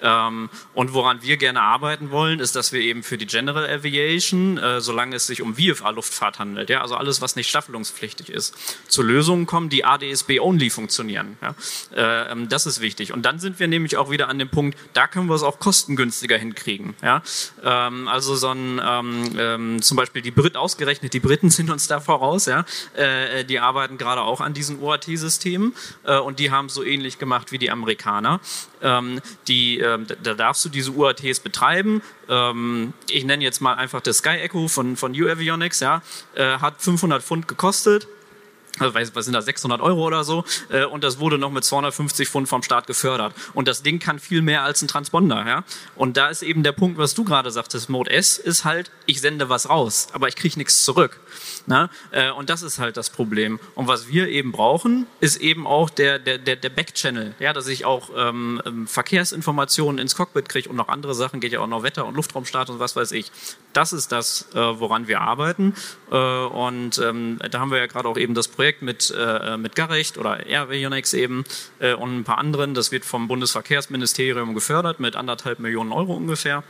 Ähm, und woran wir gerne arbeiten wollen, ist, dass wir eben für die General Aviation, äh, solange es sich um VFA-Luftfahrt handelt, ja, also alles, was nicht staffelungspflichtig ist, zu Lösungen kommen, die ADSB-only funktionieren. Ja. Äh, ähm, das ist wichtig. Und dann sind wir nämlich auch wieder an dem Punkt, da können wir es auch kostengünstiger hinkriegen. Ja. Ähm, also so ein, zum Beispiel die Briten ausgerechnet, die Briten sind uns da voraus, ja. Äh, die arbeiten gerade auch an diesen OAT-Systemen und die haben so ähnlich gemacht wie die Amerikaner. Ähm, die ähm, da darfst du diese UATs betreiben. Ähm, ich nenne jetzt mal einfach das Sky Echo von, von U-Avionics, ja, äh, hat 500 Pfund gekostet. Also, was sind das, 600 Euro oder so? Äh, und das wurde noch mit 250 Pfund vom Staat gefördert. Und das Ding kann viel mehr als ein Transponder. Ja? Und da ist eben der Punkt, was du gerade sagtest, Mode S ist halt, ich sende was raus, aber ich kriege nichts zurück. Na? Äh, und das ist halt das Problem. Und was wir eben brauchen, ist eben auch der, der, der, der Backchannel, ja, dass ich auch ähm, ähm, Verkehrsinformationen ins Cockpit kriege und noch andere Sachen, geht ja auch noch Wetter- und Luftraumstart und was weiß ich. Das ist das, äh, woran wir arbeiten. Äh, und ähm, da haben wir ja gerade auch eben das Projekt mit, äh, mit Garrecht oder Airvionics eben äh, und ein paar anderen. Das wird vom Bundesverkehrsministerium gefördert mit anderthalb Millionen Euro ungefähr.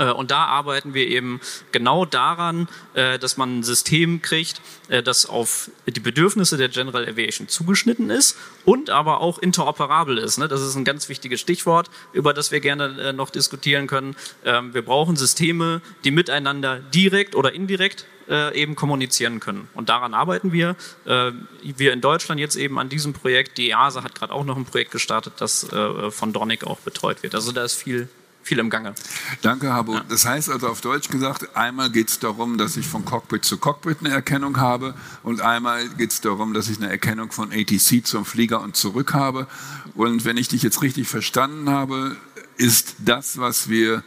Äh, und da arbeiten wir eben genau daran, äh, dass man ein System kriegt, äh, das auf die Bedürfnisse der General Aviation zugeschnitten ist und aber auch interoperabel ist. Ne? Das ist ein ganz wichtiges Stichwort, über das wir gerne noch diskutieren können. Ähm, wir brauchen Systeme, die miteinander direkt oder indirekt eben kommunizieren können. Und daran arbeiten wir. wir in Deutschland jetzt eben an diesem Projekt. Die EASA hat gerade auch noch ein Projekt gestartet, das von Dornick auch betreut wird. Also da ist viel viel im Gange. Danke, Habo. Ja. Das heißt also auf Deutsch gesagt, einmal geht es darum, dass ich von Cockpit zu Cockpit eine Erkennung habe und einmal geht es darum, dass ich eine Erkennung von ATC zum Flieger und zurück habe. Und wenn ich dich jetzt richtig verstanden habe, ist das, was wir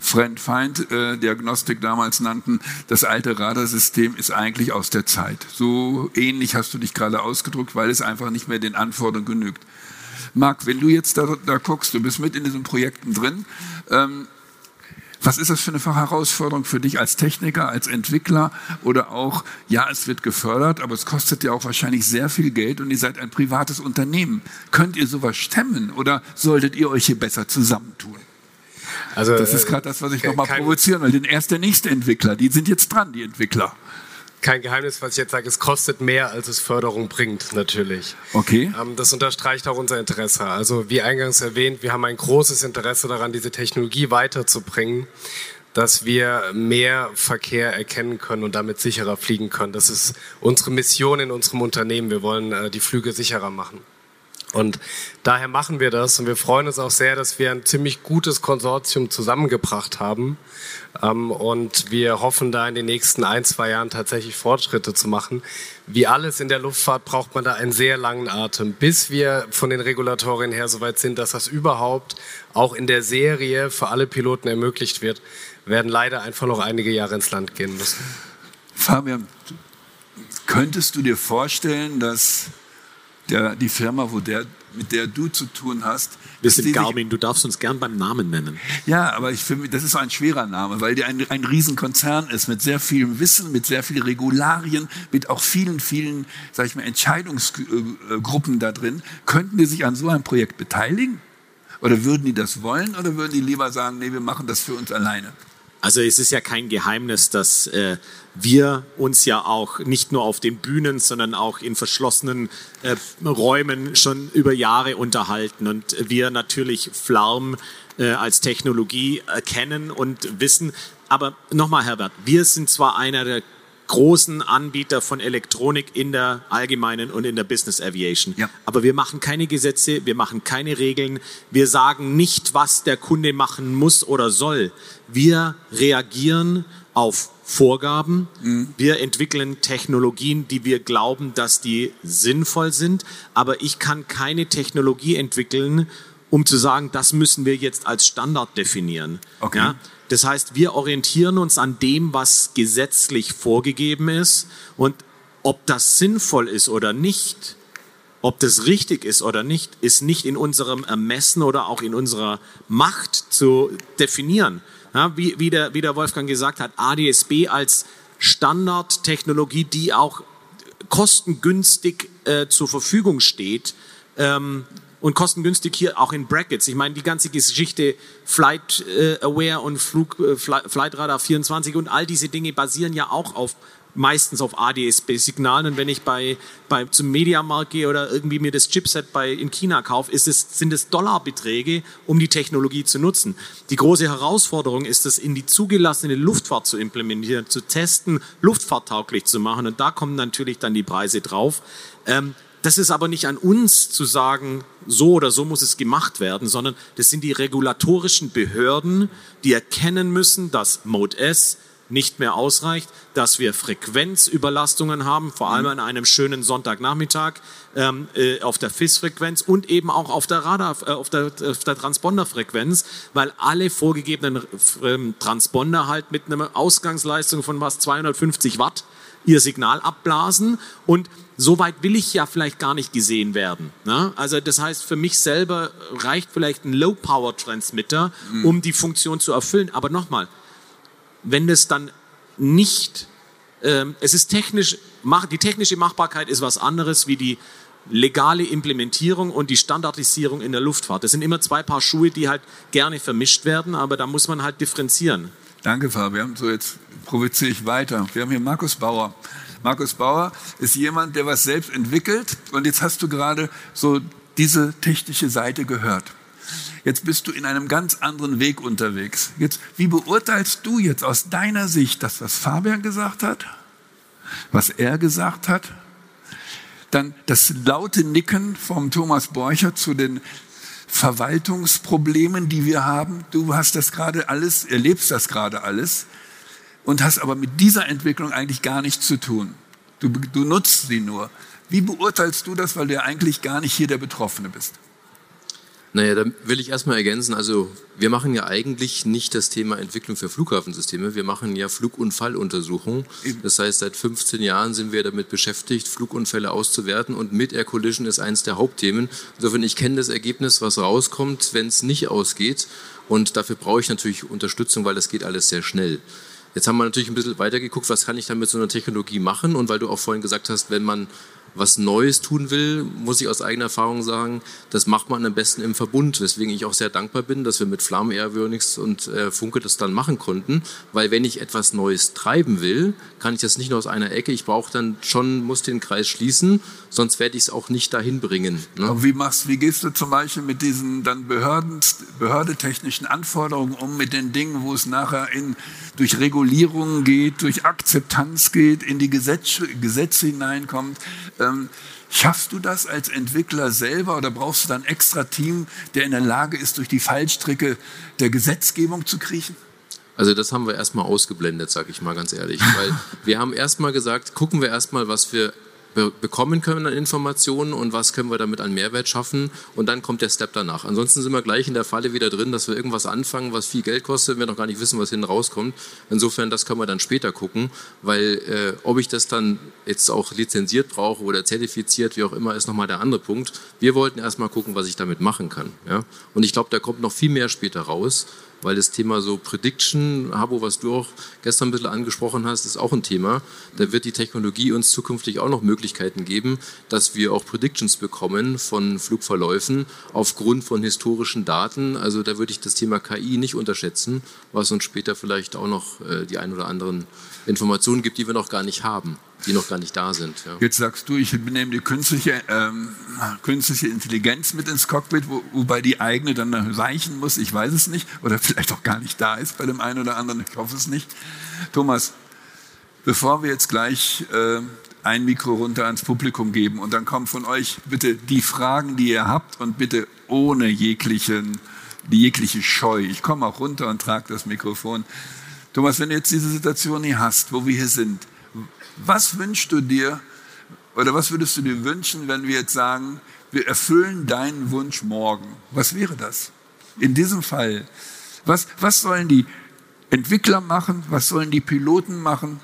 Friend-Feind-Diagnostik damals nannten, das alte Radarsystem ist eigentlich aus der Zeit. So ähnlich hast du dich gerade ausgedrückt, weil es einfach nicht mehr den Anforderungen genügt. Marc, wenn du jetzt da, da guckst, du bist mit in diesen Projekten drin, ähm, was ist das für eine Herausforderung für dich als Techniker, als Entwickler oder auch, ja, es wird gefördert, aber es kostet ja auch wahrscheinlich sehr viel Geld und ihr seid ein privates Unternehmen. Könnt ihr sowas stemmen oder solltet ihr euch hier besser zusammentun? Also, das ist gerade das, was ich nochmal provozieren will. Denn erst der nächste Entwickler, die sind jetzt dran, die Entwickler kein Geheimnis, was ich jetzt sage, es kostet mehr, als es Förderung bringt, natürlich. Okay. Ähm, das unterstreicht auch unser Interesse. Also wie eingangs erwähnt, wir haben ein großes Interesse daran, diese Technologie weiterzubringen, dass wir mehr Verkehr erkennen können und damit sicherer fliegen können. Das ist unsere Mission in unserem Unternehmen. Wir wollen äh, die Flüge sicherer machen. Und daher machen wir das und wir freuen uns auch sehr, dass wir ein ziemlich gutes Konsortium zusammengebracht haben. Ähm, und wir hoffen da in den nächsten ein, zwei Jahren tatsächlich Fortschritte zu machen. Wie alles in der Luftfahrt braucht man da einen sehr langen Atem, bis wir von den Regulatorien her soweit sind, dass das überhaupt auch in der Serie für alle Piloten ermöglicht wird, werden leider einfach noch einige Jahre ins Land gehen müssen. Fabian, könntest du dir vorstellen, dass der, die Firma, wo der, mit der du zu tun hast. Wir sind Garmin, du darfst uns gern beim Namen nennen. Ja, aber ich finde, das ist ein schwerer Name, weil der ein, ein Riesenkonzern ist mit sehr vielem Wissen, mit sehr vielen Regularien, mit auch vielen, vielen, sag ich mal, Entscheidungsgruppen da drin. Könnten die sich an so einem Projekt beteiligen? Oder würden die das wollen oder würden die lieber sagen, nee, wir machen das für uns alleine? Also es ist ja kein Geheimnis, dass äh, wir uns ja auch nicht nur auf den Bühnen, sondern auch in verschlossenen äh, Räumen schon über Jahre unterhalten und wir natürlich Flarm äh, als Technologie erkennen und wissen. Aber nochmal, Herbert, wir sind zwar einer der großen Anbieter von Elektronik in der allgemeinen und in der Business Aviation. Ja. Aber wir machen keine Gesetze, wir machen keine Regeln, wir sagen nicht, was der Kunde machen muss oder soll. Wir reagieren auf Vorgaben. Wir entwickeln Technologien, die wir glauben, dass die sinnvoll sind. Aber ich kann keine Technologie entwickeln, um zu sagen, das müssen wir jetzt als Standard definieren. Okay. Ja? Das heißt, wir orientieren uns an dem, was gesetzlich vorgegeben ist. Und ob das sinnvoll ist oder nicht, ob das richtig ist oder nicht, ist nicht in unserem Ermessen oder auch in unserer Macht zu definieren. Ja, wie, wie, der, wie der Wolfgang gesagt hat, ADSB als Standardtechnologie, die auch kostengünstig äh, zur Verfügung steht ähm, und kostengünstig hier auch in Brackets. Ich meine, die ganze Geschichte Flight äh, Aware und Flug, Flight Radar 24 und all diese Dinge basieren ja auch auf meistens auf ADSB-Signalen. Und wenn ich bei, bei zum Mediamarkt gehe oder irgendwie mir das Chipset bei, in China kaufe, ist es, sind es Dollarbeträge, um die Technologie zu nutzen. Die große Herausforderung ist es, in die zugelassene Luftfahrt zu implementieren, zu testen, luftfahrttauglich zu machen. Und da kommen natürlich dann die Preise drauf. Ähm, das ist aber nicht an uns zu sagen, so oder so muss es gemacht werden, sondern das sind die regulatorischen Behörden, die erkennen müssen, dass Mode S nicht mehr ausreicht, dass wir Frequenzüberlastungen haben, vor allem an einem schönen Sonntagnachmittag ähm, äh, auf der FIS-Frequenz und eben auch auf der Radar, äh, auf der, auf der Transponder-Frequenz, weil alle vorgegebenen ähm, Transponder halt mit einer Ausgangsleistung von was 250 Watt ihr Signal abblasen und so weit will ich ja vielleicht gar nicht gesehen werden. Ne? Also das heißt, für mich selber reicht vielleicht ein Low-Power-Transmitter, um die Funktion zu erfüllen. Aber nochmal, wenn das dann nicht, ähm, es ist technisch, mach, die technische Machbarkeit ist was anderes wie die legale Implementierung und die Standardisierung in der Luftfahrt. Das sind immer zwei Paar Schuhe, die halt gerne vermischt werden, aber da muss man halt differenzieren. Danke, Fabian. So, jetzt provoziere ich weiter. Wir haben hier Markus Bauer. Markus Bauer ist jemand, der was selbst entwickelt. Und jetzt hast du gerade so diese technische Seite gehört. Jetzt bist du in einem ganz anderen Weg unterwegs. Jetzt, wie beurteilst du jetzt aus deiner Sicht das, was Fabian gesagt hat, was er gesagt hat, dann das laute Nicken vom Thomas Borcher zu den Verwaltungsproblemen, die wir haben. Du hast das gerade alles, erlebst das gerade alles und hast aber mit dieser Entwicklung eigentlich gar nichts zu tun. Du, du nutzt sie nur. Wie beurteilst du das, weil du ja eigentlich gar nicht hier der Betroffene bist? Naja, da will ich erstmal ergänzen, also wir machen ja eigentlich nicht das Thema Entwicklung für Flughafensysteme, wir machen ja Flugunfalluntersuchungen. Das heißt, seit 15 Jahren sind wir damit beschäftigt, Flugunfälle auszuwerten und Mid-Air Collision ist eines der Hauptthemen. Insofern, ich kenne das Ergebnis, was rauskommt, wenn es nicht ausgeht und dafür brauche ich natürlich Unterstützung, weil das geht alles sehr schnell. Jetzt haben wir natürlich ein bisschen weiter geguckt, was kann ich dann mit so einer Technologie machen und weil du auch vorhin gesagt hast, wenn man was Neues tun will, muss ich aus eigener Erfahrung sagen, das macht man am besten im Verbund, weswegen ich auch sehr dankbar bin, dass wir mit Flamme Airvionics und äh, Funke das dann machen konnten, weil wenn ich etwas Neues treiben will, kann ich das nicht nur aus einer Ecke, ich brauche dann schon, muss den Kreis schließen, sonst werde ich es auch nicht dahin bringen. Ne? Aber wie machst, wie gehst du zum Beispiel mit diesen dann behördetechnischen Anforderungen um, mit den Dingen, wo es nachher in, durch Regulierungen geht, durch Akzeptanz geht, in die Gesetze, Gesetze hineinkommt? Ähm, schaffst du das als Entwickler selber oder brauchst du dann ein extra Team, der in der Lage ist, durch die Fallstricke der Gesetzgebung zu kriechen? Also das haben wir erstmal ausgeblendet, sage ich mal ganz ehrlich. Weil wir haben erstmal gesagt, gucken wir erstmal, was wir be bekommen können an Informationen und was können wir damit an Mehrwert schaffen und dann kommt der Step danach. Ansonsten sind wir gleich in der Falle wieder drin, dass wir irgendwas anfangen, was viel Geld kostet, wir noch gar nicht wissen, was hinten rauskommt. Insofern, das können wir dann später gucken, weil äh, ob ich das dann jetzt auch lizenziert brauche oder zertifiziert, wie auch immer, ist nochmal der andere Punkt. Wir wollten erstmal gucken, was ich damit machen kann. Ja? Und ich glaube, da kommt noch viel mehr später raus weil das Thema so Prediction, Habo, was du auch gestern ein bisschen angesprochen hast, ist auch ein Thema. Da wird die Technologie uns zukünftig auch noch Möglichkeiten geben, dass wir auch Predictions bekommen von Flugverläufen aufgrund von historischen Daten. Also da würde ich das Thema KI nicht unterschätzen, was uns später vielleicht auch noch äh, die ein oder anderen Informationen gibt, die wir noch gar nicht haben die noch gar nicht da sind. Ja. Jetzt sagst du, ich nehme die künstliche, ähm, künstliche Intelligenz mit ins Cockpit, wo, wobei die eigene dann reichen muss. Ich weiß es nicht. Oder vielleicht auch gar nicht da ist bei dem einen oder anderen. Ich hoffe es nicht. Thomas, bevor wir jetzt gleich äh, ein Mikro runter ans Publikum geben und dann kommen von euch bitte die Fragen, die ihr habt und bitte ohne jeglichen, jegliche Scheu. Ich komme auch runter und trage das Mikrofon. Thomas, wenn du jetzt diese Situation hier hast, wo wir hier sind, was wünschst du dir oder was würdest du dir wünschen, wenn wir jetzt sagen, wir erfüllen deinen Wunsch morgen? Was wäre das? In diesem Fall, was, was sollen die Entwickler machen? Was sollen die Piloten machen?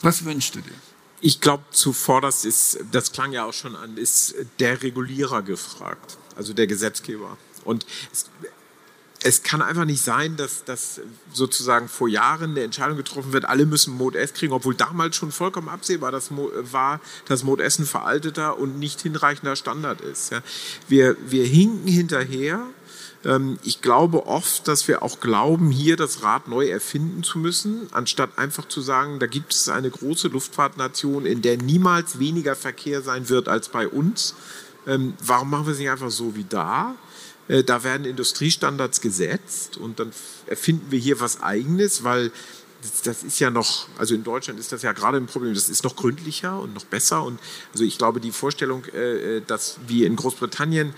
Was wünschst du dir? Ich glaube, zuvor, das ist, das klang ja auch schon an, ist der Regulierer gefragt, also der Gesetzgeber. Und es, es kann einfach nicht sein, dass, dass sozusagen vor Jahren eine Entscheidung getroffen wird, alle müssen Mode S kriegen, obwohl damals schon vollkommen absehbar das war, dass Mode S ein veralteter und nicht hinreichender Standard ist. Wir, wir hinken hinterher ähm, ich glaube oft, dass wir auch glauben, hier das Rad neu erfinden zu müssen, anstatt einfach zu sagen, da gibt es eine große Luftfahrtnation, in der niemals weniger Verkehr sein wird als bei uns. Ähm, warum machen wir es nicht einfach so wie da? Äh, da werden Industriestandards gesetzt und dann erfinden wir hier was Eigenes, weil das, ist ja noch, also in Deutschland ist das ja gerade ein Problem, das ist noch gründlicher und noch besser. Und also ich glaube, die Vorstellung, äh, dass wir in Großbritannien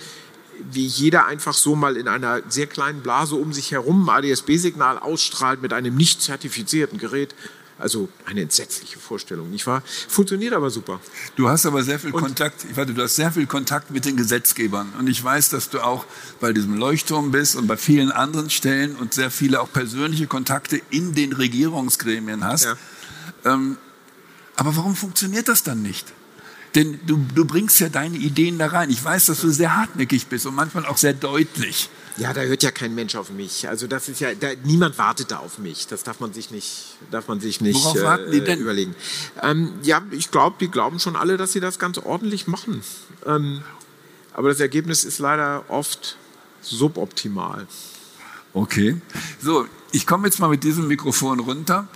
wie jeder einfach so mal in einer sehr kleinen Blase um sich herum ein ADS-B-Signal ausstrahlt mit einem nicht zertifizierten Gerät. Also eine entsetzliche Vorstellung, nicht wahr? Funktioniert aber super. Du hast aber sehr viel und Kontakt, ich warte, du hast sehr viel Kontakt mit den Gesetzgebern. Und ich weiß, dass du auch bei diesem Leuchtturm bist und bei vielen anderen Stellen und sehr viele auch persönliche Kontakte in den Regierungsgremien hast. Ja. Ähm, aber warum funktioniert das dann nicht? Denn du, du bringst ja deine Ideen da rein. Ich weiß, dass du sehr hartnäckig bist und manchmal auch sehr deutlich. Ja, da hört ja kein Mensch auf mich. Also das ist ja, da, niemand wartet da auf mich. Das darf man sich nicht, darf man sich nicht Worauf warten die denn? überlegen. Ähm, ja, ich glaube, die glauben schon alle, dass sie das ganz ordentlich machen. Ähm, aber das Ergebnis ist leider oft suboptimal. Okay. So, ich komme jetzt mal mit diesem Mikrofon runter.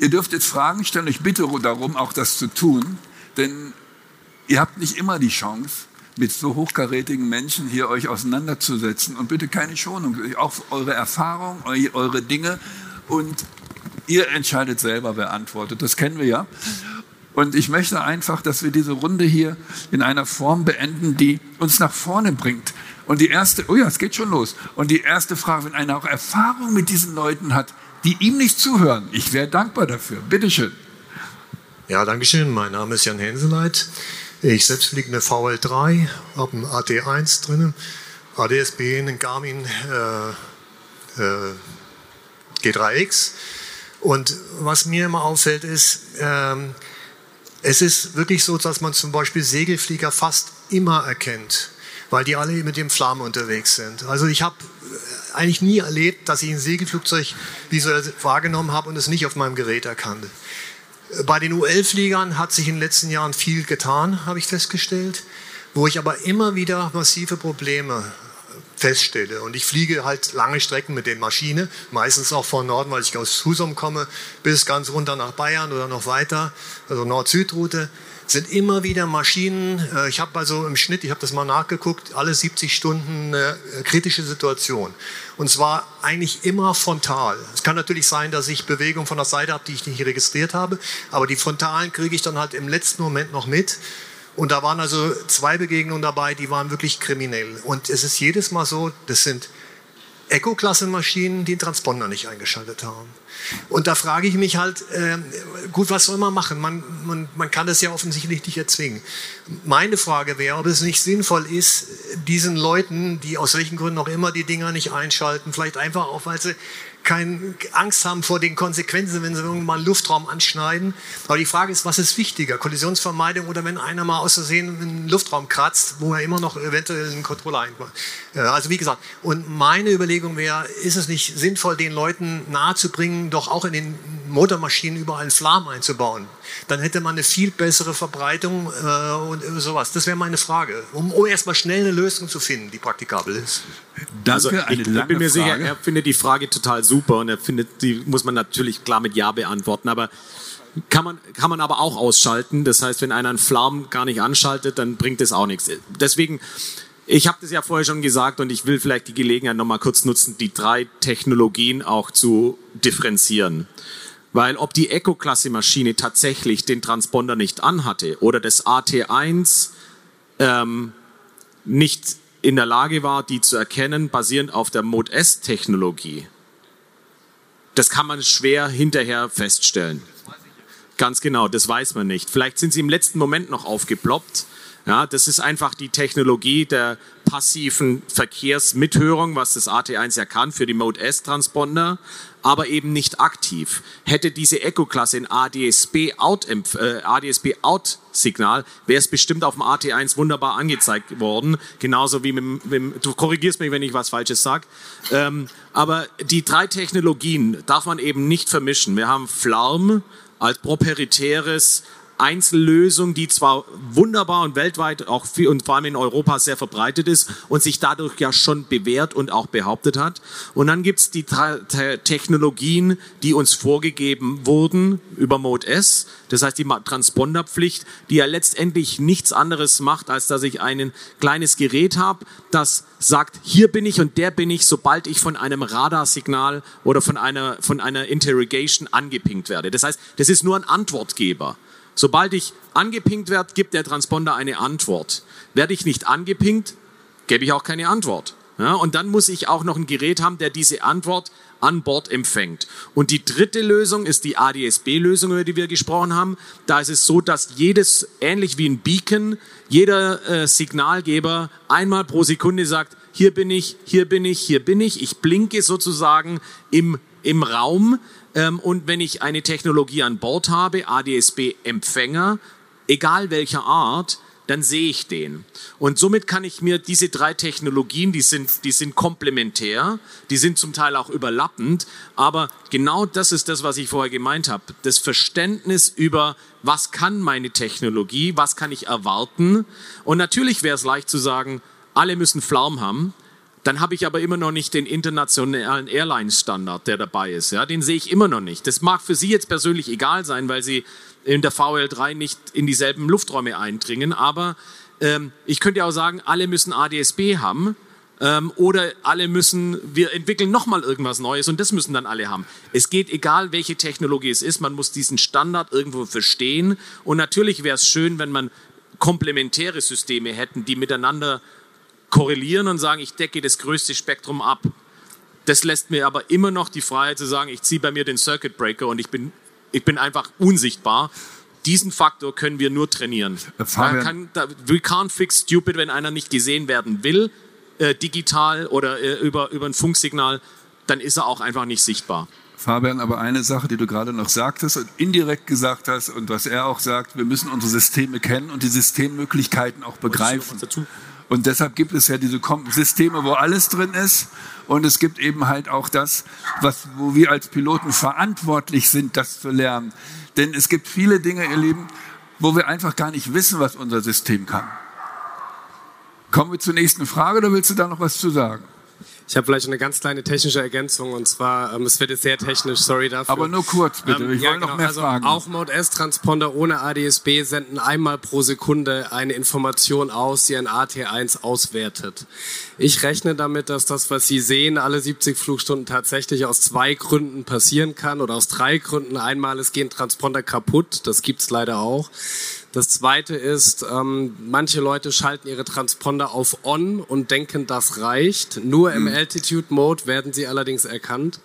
Ihr dürft jetzt Fragen stellen. Ich bitte darum, auch das zu tun. Denn ihr habt nicht immer die Chance, mit so hochkarätigen Menschen hier euch auseinanderzusetzen. Und bitte keine Schonung, auch eure Erfahrung, eure Dinge. Und ihr entscheidet selber, wer antwortet. Das kennen wir ja. Und ich möchte einfach, dass wir diese Runde hier in einer Form beenden, die uns nach vorne bringt. Und die erste, oh ja, es geht schon los. Und die erste Frage, wenn einer auch Erfahrung mit diesen Leuten hat, die ihm nicht zuhören, ich wäre dankbar dafür. Bitteschön. Ja, danke schön. Mein Name ist Jan Henseleit. Ich selbst fliege eine VL3, habe einen AT1 drin, ADSB, einen Garmin äh, äh, G3X. Und was mir immer auffällt, ist, ähm, es ist wirklich so, dass man zum Beispiel Segelflieger fast immer erkennt, weil die alle mit dem Flamme unterwegs sind. Also ich habe eigentlich nie erlebt, dass ich ein Segelflugzeug visuell wahrgenommen habe und es nicht auf meinem Gerät erkannte. Bei den UL-Fliegern hat sich in den letzten Jahren viel getan, habe ich festgestellt, wo ich aber immer wieder massive Probleme feststelle. Und ich fliege halt lange Strecken mit der Maschine, meistens auch von Norden, weil ich aus Husum komme, bis ganz runter nach Bayern oder noch weiter, also Nord-Süd-Route sind immer wieder Maschinen. Äh, ich habe also im Schnitt, ich habe das mal nachgeguckt, alle 70 Stunden eine äh, kritische Situation. Und zwar eigentlich immer frontal. Es kann natürlich sein, dass ich Bewegungen von der Seite habe, die ich nicht registriert habe, aber die frontalen kriege ich dann halt im letzten Moment noch mit. Und da waren also zwei Begegnungen dabei, die waren wirklich kriminell. Und es ist jedes Mal so, das sind Echo-Klasse-Maschinen, die den Transponder nicht eingeschaltet haben. Und da frage ich mich halt, äh, gut, was soll man machen? Man, man, man kann das ja offensichtlich nicht erzwingen. Meine Frage wäre, ob es nicht sinnvoll ist, diesen Leuten, die aus welchen Gründen auch immer die Dinger nicht einschalten, vielleicht einfach auch, weil sie keine Angst haben vor den Konsequenzen, wenn sie irgendwann mal einen Luftraum anschneiden. Aber die Frage ist, was ist wichtiger? Kollisionsvermeidung oder wenn einer mal aus Versehen einen Luftraum kratzt, wo er immer noch eventuell einen Controller einbaut. Also wie gesagt, und meine Überlegung wäre, ist es nicht sinnvoll, den Leuten nahezubringen, doch auch in den Motormaschinen überall einen Flam einzubauen? Dann hätte man eine viel bessere Verbreitung äh, und sowas. Das wäre meine Frage, um, um erstmal schnell eine Lösung zu finden, die praktikabel ist. Danke, also ich, ich bin mir sicher, er findet die Frage total super und er findet, die muss man natürlich klar mit Ja beantworten, aber kann man, kann man aber auch ausschalten. Das heißt, wenn einer einen Flam gar nicht anschaltet, dann bringt es auch nichts. Deswegen, ich habe das ja vorher schon gesagt und ich will vielleicht die Gelegenheit nochmal kurz nutzen, die drei Technologien auch zu differenzieren. Weil ob die Echo-Klasse-Maschine tatsächlich den Transponder nicht anhatte oder das AT1 ähm, nicht in der Lage war, die zu erkennen, basierend auf der Mode S-Technologie, das kann man schwer hinterher feststellen. Ganz genau, das weiß man nicht. Vielleicht sind sie im letzten Moment noch aufgeploppt. Ja, das ist einfach die Technologie der passiven Verkehrsmithörung, was das AT1 ja kann für die Mode S-Transponder, aber eben nicht aktiv. Hätte diese Echo-Klasse ein ADSB-Out-Signal, äh, wäre es bestimmt auf dem AT1 wunderbar angezeigt worden, genauso wie mit, mit du korrigierst mich, wenn ich was Falsches sage. Ähm, aber die drei Technologien darf man eben nicht vermischen. Wir haben Flarm als proprietäres Einzellösung, die zwar wunderbar und weltweit auch viel, und vor allem in Europa sehr verbreitet ist und sich dadurch ja schon bewährt und auch behauptet hat. Und dann gibt's die Technologien, die uns vorgegeben wurden über Mode S. Das heißt, die Transponderpflicht, die ja letztendlich nichts anderes macht, als dass ich ein kleines Gerät habe, das sagt, hier bin ich und der bin ich, sobald ich von einem Radarsignal oder von einer, von einer Interrogation angepinkt werde. Das heißt, das ist nur ein Antwortgeber. Sobald ich angepinkt werde, gibt der Transponder eine Antwort. Werde ich nicht angepinkt, gebe ich auch keine Antwort. Ja, und dann muss ich auch noch ein Gerät haben, der diese Antwort an Bord empfängt. Und die dritte Lösung ist die ADSB-Lösung, über die wir gesprochen haben. Da ist es so, dass jedes, ähnlich wie ein Beacon, jeder äh, Signalgeber einmal pro Sekunde sagt, hier bin ich, hier bin ich, hier bin ich. Ich blinke sozusagen im, im Raum ähm, und wenn ich eine Technologie an Bord habe, ADSB-Empfänger, egal welcher Art, dann sehe ich den. Und somit kann ich mir diese drei Technologien, die sind, die sind komplementär, die sind zum Teil auch überlappend, aber genau das ist das, was ich vorher gemeint habe. Das Verständnis über, was kann meine Technologie, was kann ich erwarten. Und natürlich wäre es leicht zu sagen, alle müssen Flaum haben, dann habe ich aber immer noch nicht den internationalen Airline-Standard, der dabei ist. Ja, den sehe ich immer noch nicht. Das mag für Sie jetzt persönlich egal sein, weil Sie in der VL3 nicht in dieselben Lufträume eindringen, aber ähm, ich könnte ja auch sagen, alle müssen ADSB haben ähm, oder alle müssen, wir entwickeln nochmal irgendwas Neues und das müssen dann alle haben. Es geht egal, welche Technologie es ist, man muss diesen Standard irgendwo verstehen und natürlich wäre es schön, wenn man komplementäre Systeme hätten, die miteinander korrelieren und sagen, ich decke das größte Spektrum ab. Das lässt mir aber immer noch die Freiheit zu sagen, ich ziehe bei mir den Circuit Breaker und ich bin, ich bin einfach unsichtbar. Diesen Faktor können wir nur trainieren. Äh, da kann, da, we can't fix stupid, wenn einer nicht gesehen werden will, äh, digital oder äh, über, über ein Funksignal, dann ist er auch einfach nicht sichtbar. Fabian, aber eine Sache, die du gerade noch sagtest und indirekt gesagt hast und was er auch sagt, wir müssen unsere Systeme kennen und die Systemmöglichkeiten auch begreifen. Und deshalb gibt es ja diese Systeme, wo alles drin ist. Und es gibt eben halt auch das, was, wo wir als Piloten verantwortlich sind, das zu lernen. Denn es gibt viele Dinge, ihr Lieben, wo wir einfach gar nicht wissen, was unser System kann. Kommen wir zur nächsten Frage oder willst du da noch was zu sagen? Ich habe vielleicht eine ganz kleine technische Ergänzung und zwar, ähm, es wird jetzt sehr technisch, sorry dafür. Aber nur kurz bitte, ähm, ich ja, genau, noch mehr also fragen. Auch Mode S-Transponder ohne ADSB senden einmal pro Sekunde eine Information aus, die ein AT1 auswertet. Ich rechne damit, dass das, was Sie sehen, alle 70 Flugstunden tatsächlich aus zwei Gründen passieren kann oder aus drei Gründen. Einmal, es gehen Transponder kaputt, das gibt's leider auch. Das zweite ist, ähm, manche Leute schalten ihre Transponder auf On und denken, das reicht. Nur im mhm. Altitude Mode werden sie allerdings erkannt.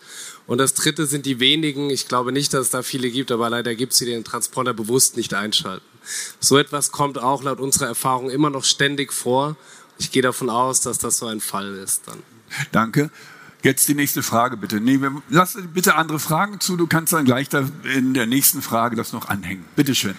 Und das dritte sind die wenigen, ich glaube nicht, dass es da viele gibt, aber leider gibt es die, die den Transponder bewusst nicht einschalten. So etwas kommt auch laut unserer Erfahrung immer noch ständig vor. Ich gehe davon aus, dass das so ein Fall ist dann. Danke. Jetzt die nächste Frage bitte. Nee, wir, lass bitte andere Fragen zu. Du kannst dann gleich in der nächsten Frage das noch anhängen. Bitte schön.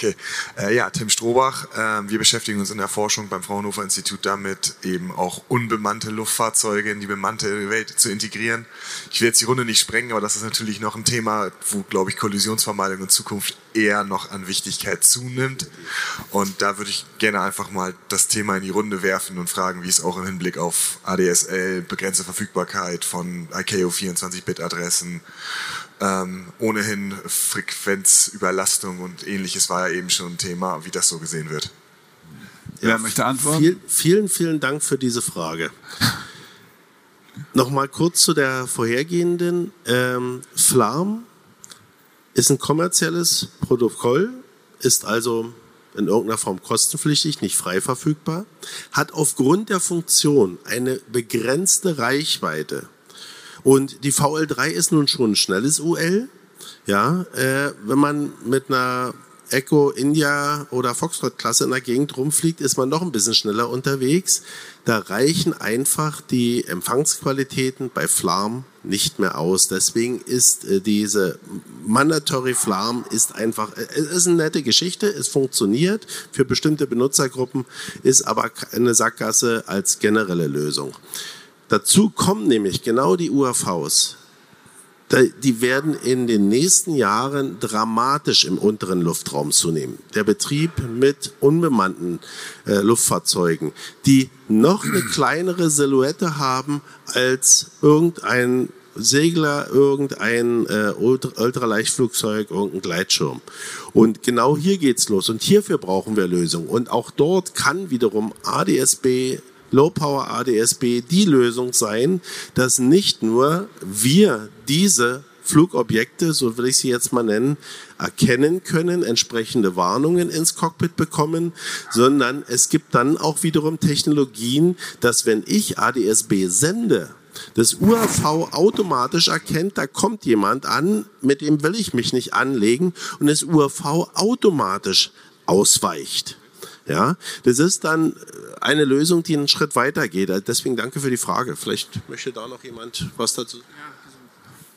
Okay, äh, ja, Tim Strohbach. Äh, wir beschäftigen uns in der Forschung beim Fraunhofer Institut damit, eben auch unbemannte Luftfahrzeuge in die bemannte Welt zu integrieren. Ich will jetzt die Runde nicht sprengen, aber das ist natürlich noch ein Thema, wo, glaube ich, Kollisionsvermeidung in Zukunft eher noch an Wichtigkeit zunimmt. Und da würde ich gerne einfach mal das Thema in die Runde werfen und fragen, wie es auch im Hinblick auf ADSL, begrenzte Verfügbarkeit von ICAO 24-Bit-Adressen, ähm, ohnehin Frequenzüberlastung und ähnliches war ja eben schon ein Thema, wie das so gesehen wird. Wer möchte antworten? Viel, vielen, vielen Dank für diese Frage. Nochmal kurz zu der vorhergehenden. Ähm, Flarm ist ein kommerzielles Protokoll, ist also in irgendeiner Form kostenpflichtig, nicht frei verfügbar, hat aufgrund der Funktion eine begrenzte Reichweite. Und die VL3 ist nun schon ein schnelles UL. Ja, äh, wenn man mit einer Echo India oder Foxtrot-Klasse in der Gegend rumfliegt, ist man noch ein bisschen schneller unterwegs. Da reichen einfach die Empfangsqualitäten bei Flarm nicht mehr aus. Deswegen ist äh, diese Mandatory Flarm ist einfach, äh, es ist eine nette Geschichte, es funktioniert für bestimmte Benutzergruppen, ist aber eine Sackgasse als generelle Lösung. Dazu kommen nämlich genau die UAVs die werden in den nächsten Jahren dramatisch im unteren Luftraum zunehmen. Der Betrieb mit unbemannten äh, Luftfahrzeugen, die noch eine kleinere Silhouette haben als irgendein Segler, irgendein äh, Ultraleichtflugzeug, irgendein Gleitschirm. Und genau hier geht's los. Und hierfür brauchen wir Lösungen. Und auch dort kann wiederum ADSB Low Power ADSB die Lösung sein, dass nicht nur wir diese Flugobjekte, so will ich sie jetzt mal nennen, erkennen können, entsprechende Warnungen ins Cockpit bekommen, sondern es gibt dann auch wiederum Technologien, dass wenn ich ADSB sende, das UAV automatisch erkennt, da kommt jemand an, mit dem will ich mich nicht anlegen und das UAV automatisch ausweicht. Ja, das ist dann eine Lösung, die einen Schritt weiter geht. Deswegen danke für die Frage. Vielleicht möchte da noch jemand was dazu sagen.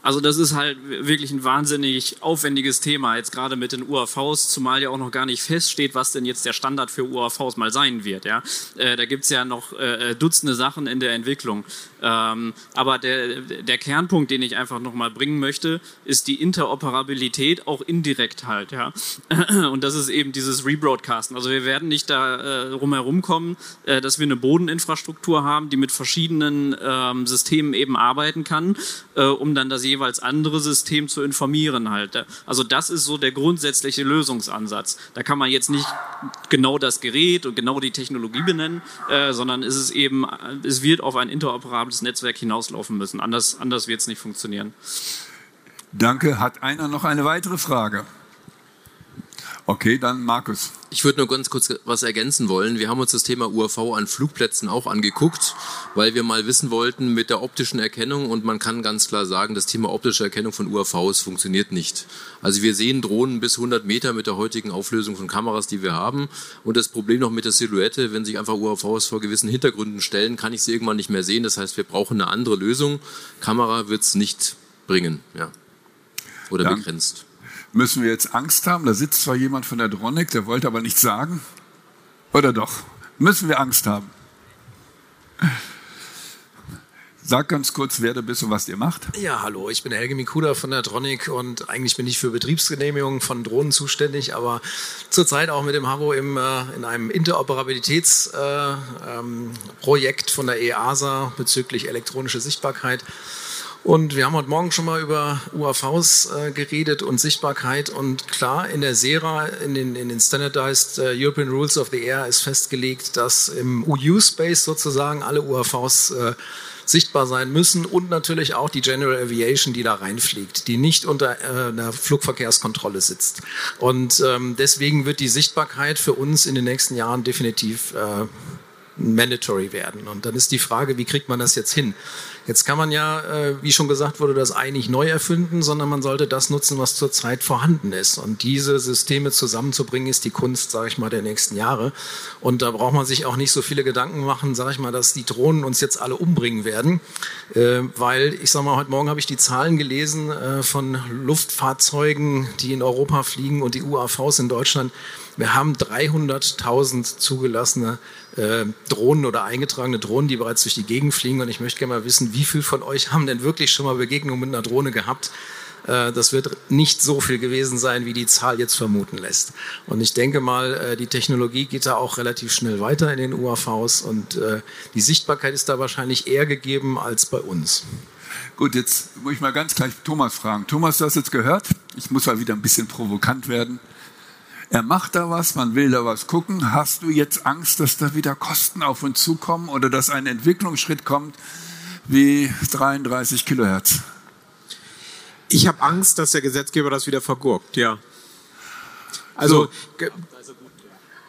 Also das ist halt wirklich ein wahnsinnig aufwendiges Thema, jetzt gerade mit den UAVs, zumal ja auch noch gar nicht feststeht, was denn jetzt der Standard für UAVs mal sein wird. Ja? Äh, da gibt's ja noch äh, Dutzende Sachen in der Entwicklung. Ähm, aber der, der Kernpunkt, den ich einfach nochmal bringen möchte, ist die Interoperabilität auch indirekt halt. Ja? Und das ist eben dieses Rebroadcasten. Also wir werden nicht da äh, rumherum kommen, äh, dass wir eine Bodeninfrastruktur haben, die mit verschiedenen ähm, Systemen eben arbeiten kann, äh, um dann das jeweils andere System zu informieren halt. Also das ist so der grundsätzliche Lösungsansatz. Da kann man jetzt nicht genau das Gerät und genau die Technologie benennen, äh, sondern es ist eben, es wird auf ein interoperables Netzwerk hinauslaufen müssen. Anders, anders wird es nicht funktionieren. Danke. Hat einer noch eine weitere Frage? Okay, dann Markus. Ich würde nur ganz kurz was ergänzen wollen. Wir haben uns das Thema UAV an Flugplätzen auch angeguckt, weil wir mal wissen wollten mit der optischen Erkennung und man kann ganz klar sagen, das Thema optische Erkennung von UAVs funktioniert nicht. Also wir sehen Drohnen bis 100 Meter mit der heutigen Auflösung von Kameras, die wir haben und das Problem noch mit der Silhouette, wenn sich einfach UAVs vor gewissen Hintergründen stellen, kann ich sie irgendwann nicht mehr sehen. Das heißt, wir brauchen eine andere Lösung. Kamera wird es nicht bringen, ja. Oder Dank. begrenzt. Müssen wir jetzt Angst haben? Da sitzt zwar jemand von der Dronik, der wollte aber nichts sagen. Oder doch? Müssen wir Angst haben? Sag ganz kurz, wer du bist und was ihr macht. Ja, hallo, ich bin Helge Mikuda von der Tronic und eigentlich bin ich für Betriebsgenehmigungen von Drohnen zuständig, aber zurzeit auch mit dem Haro im, äh, in einem Interoperabilitätsprojekt äh, ähm, von der EASA bezüglich elektronische Sichtbarkeit. Und wir haben heute Morgen schon mal über UAVs äh, geredet und Sichtbarkeit. Und klar, in der SERA, in den, in den Standardized äh, European Rules of the Air ist festgelegt, dass im UU-Space sozusagen alle UAVs äh, sichtbar sein müssen und natürlich auch die General Aviation, die da reinfliegt, die nicht unter äh, einer Flugverkehrskontrolle sitzt. Und ähm, deswegen wird die Sichtbarkeit für uns in den nächsten Jahren definitiv äh, mandatory werden. Und dann ist die Frage, wie kriegt man das jetzt hin? Jetzt kann man ja, äh, wie schon gesagt wurde, das eigentlich neu erfinden, sondern man sollte das nutzen, was zurzeit vorhanden ist. Und diese Systeme zusammenzubringen, ist die Kunst, sage ich mal, der nächsten Jahre. Und da braucht man sich auch nicht so viele Gedanken machen, sage ich mal, dass die Drohnen uns jetzt alle umbringen werden. Äh, weil, ich sage mal, heute Morgen habe ich die Zahlen gelesen äh, von Luftfahrzeugen, die in Europa fliegen und die UAVs in Deutschland. Wir haben 300.000 zugelassene äh, Drohnen oder eingetragene Drohnen, die bereits durch die Gegend fliegen. Und ich möchte gerne mal wissen, wie viele von euch haben denn wirklich schon mal Begegnungen mit einer Drohne gehabt? Äh, das wird nicht so viel gewesen sein, wie die Zahl jetzt vermuten lässt. Und ich denke mal, äh, die Technologie geht da auch relativ schnell weiter in den UAVs und äh, die Sichtbarkeit ist da wahrscheinlich eher gegeben als bei uns. Gut, jetzt muss ich mal ganz gleich Thomas fragen. Thomas, du hast jetzt gehört, ich muss mal wieder ein bisschen provokant werden. Er macht da was, man will da was gucken. Hast du jetzt Angst, dass da wieder Kosten auf uns zukommen oder dass ein Entwicklungsschritt kommt wie 33 Kilohertz? Ich habe Angst, dass der Gesetzgeber das wieder vergurkt, ja. Also, so.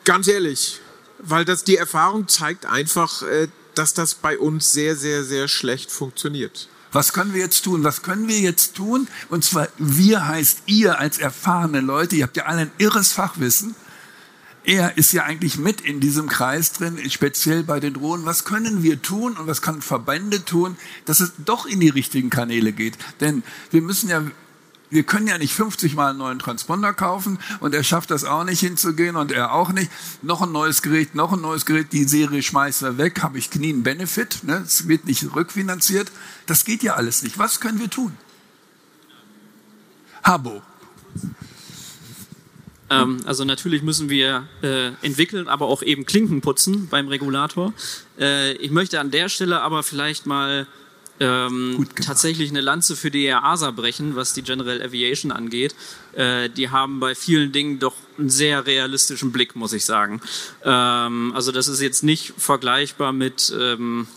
ganz ehrlich, weil das die Erfahrung zeigt einfach, äh, dass das bei uns sehr, sehr, sehr schlecht funktioniert. Was können wir jetzt tun? Was können wir jetzt tun? Und zwar wir heißt ihr als erfahrene Leute. Ihr habt ja alle ein irres Fachwissen. Er ist ja eigentlich mit in diesem Kreis drin, speziell bei den Drohnen. Was können wir tun und was können Verbände tun, dass es doch in die richtigen Kanäle geht? Denn wir müssen ja wir können ja nicht 50 Mal einen neuen Transponder kaufen und er schafft das auch nicht hinzugehen und er auch nicht. Noch ein neues Gerät, noch ein neues Gerät, die Serie schmeißt er weg, habe ich nie einen Benefit, ne? es wird nicht rückfinanziert. Das geht ja alles nicht. Was können wir tun? Habo. Ähm, also natürlich müssen wir äh, entwickeln, aber auch eben Klinken putzen beim Regulator. Äh, ich möchte an der Stelle aber vielleicht mal ähm, tatsächlich eine Lanze für die EASA brechen, was die General Aviation angeht. Äh, die haben bei vielen Dingen doch einen sehr realistischen Blick, muss ich sagen. Ähm, also das ist jetzt nicht vergleichbar mit, ähm,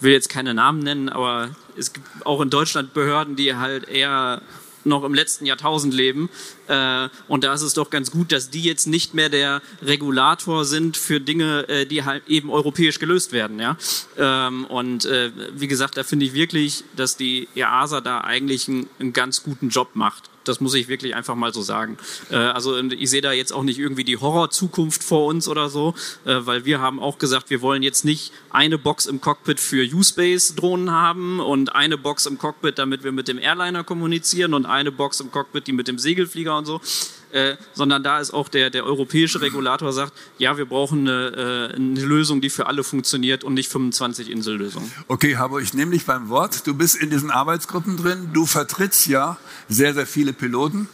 will jetzt keine Namen nennen, aber es gibt auch in Deutschland Behörden, die halt eher noch im letzten Jahrtausend leben. Äh, und da ist es doch ganz gut, dass die jetzt nicht mehr der Regulator sind für Dinge, äh, die halt eben europäisch gelöst werden. Ja? Ähm, und äh, wie gesagt, da finde ich wirklich, dass die EASA da eigentlich einen, einen ganz guten Job macht. Das muss ich wirklich einfach mal so sagen. Äh, also ich sehe da jetzt auch nicht irgendwie die Horror-Zukunft vor uns oder so, äh, weil wir haben auch gesagt, wir wollen jetzt nicht eine Box im Cockpit für U-Space-Drohnen haben und eine Box im Cockpit, damit wir mit dem Airliner kommunizieren und eine Box im Cockpit, die mit dem Segelflieger und so. Äh, sondern da ist auch der, der europäische Regulator sagt, ja, wir brauchen eine, äh, eine Lösung, die für alle funktioniert und nicht 25 Insellösungen. Okay, Habo, ich nehme dich beim Wort. Du bist in diesen Arbeitsgruppen drin. Du vertrittst ja sehr, sehr viele Piloten.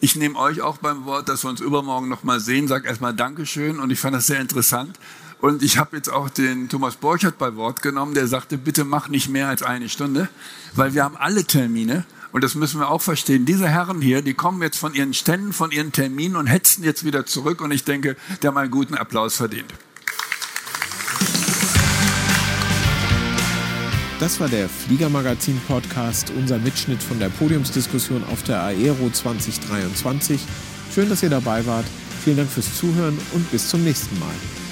Ich nehme euch auch beim Wort, dass wir uns übermorgen noch mal sehen. Sag erstmal Dankeschön und ich fand das sehr interessant. Und ich habe jetzt auch den Thomas Borchert bei Wort genommen, der sagte, bitte mach nicht mehr als eine Stunde, weil wir haben alle Termine und das müssen wir auch verstehen. Diese Herren hier, die kommen jetzt von ihren Ständen, von ihren Terminen und hetzen jetzt wieder zurück. Und ich denke, der haben einen guten Applaus verdient. Das war der Fliegermagazin-Podcast, unser Mitschnitt von der Podiumsdiskussion auf der Aero 2023. Schön, dass ihr dabei wart. Vielen Dank fürs Zuhören und bis zum nächsten Mal.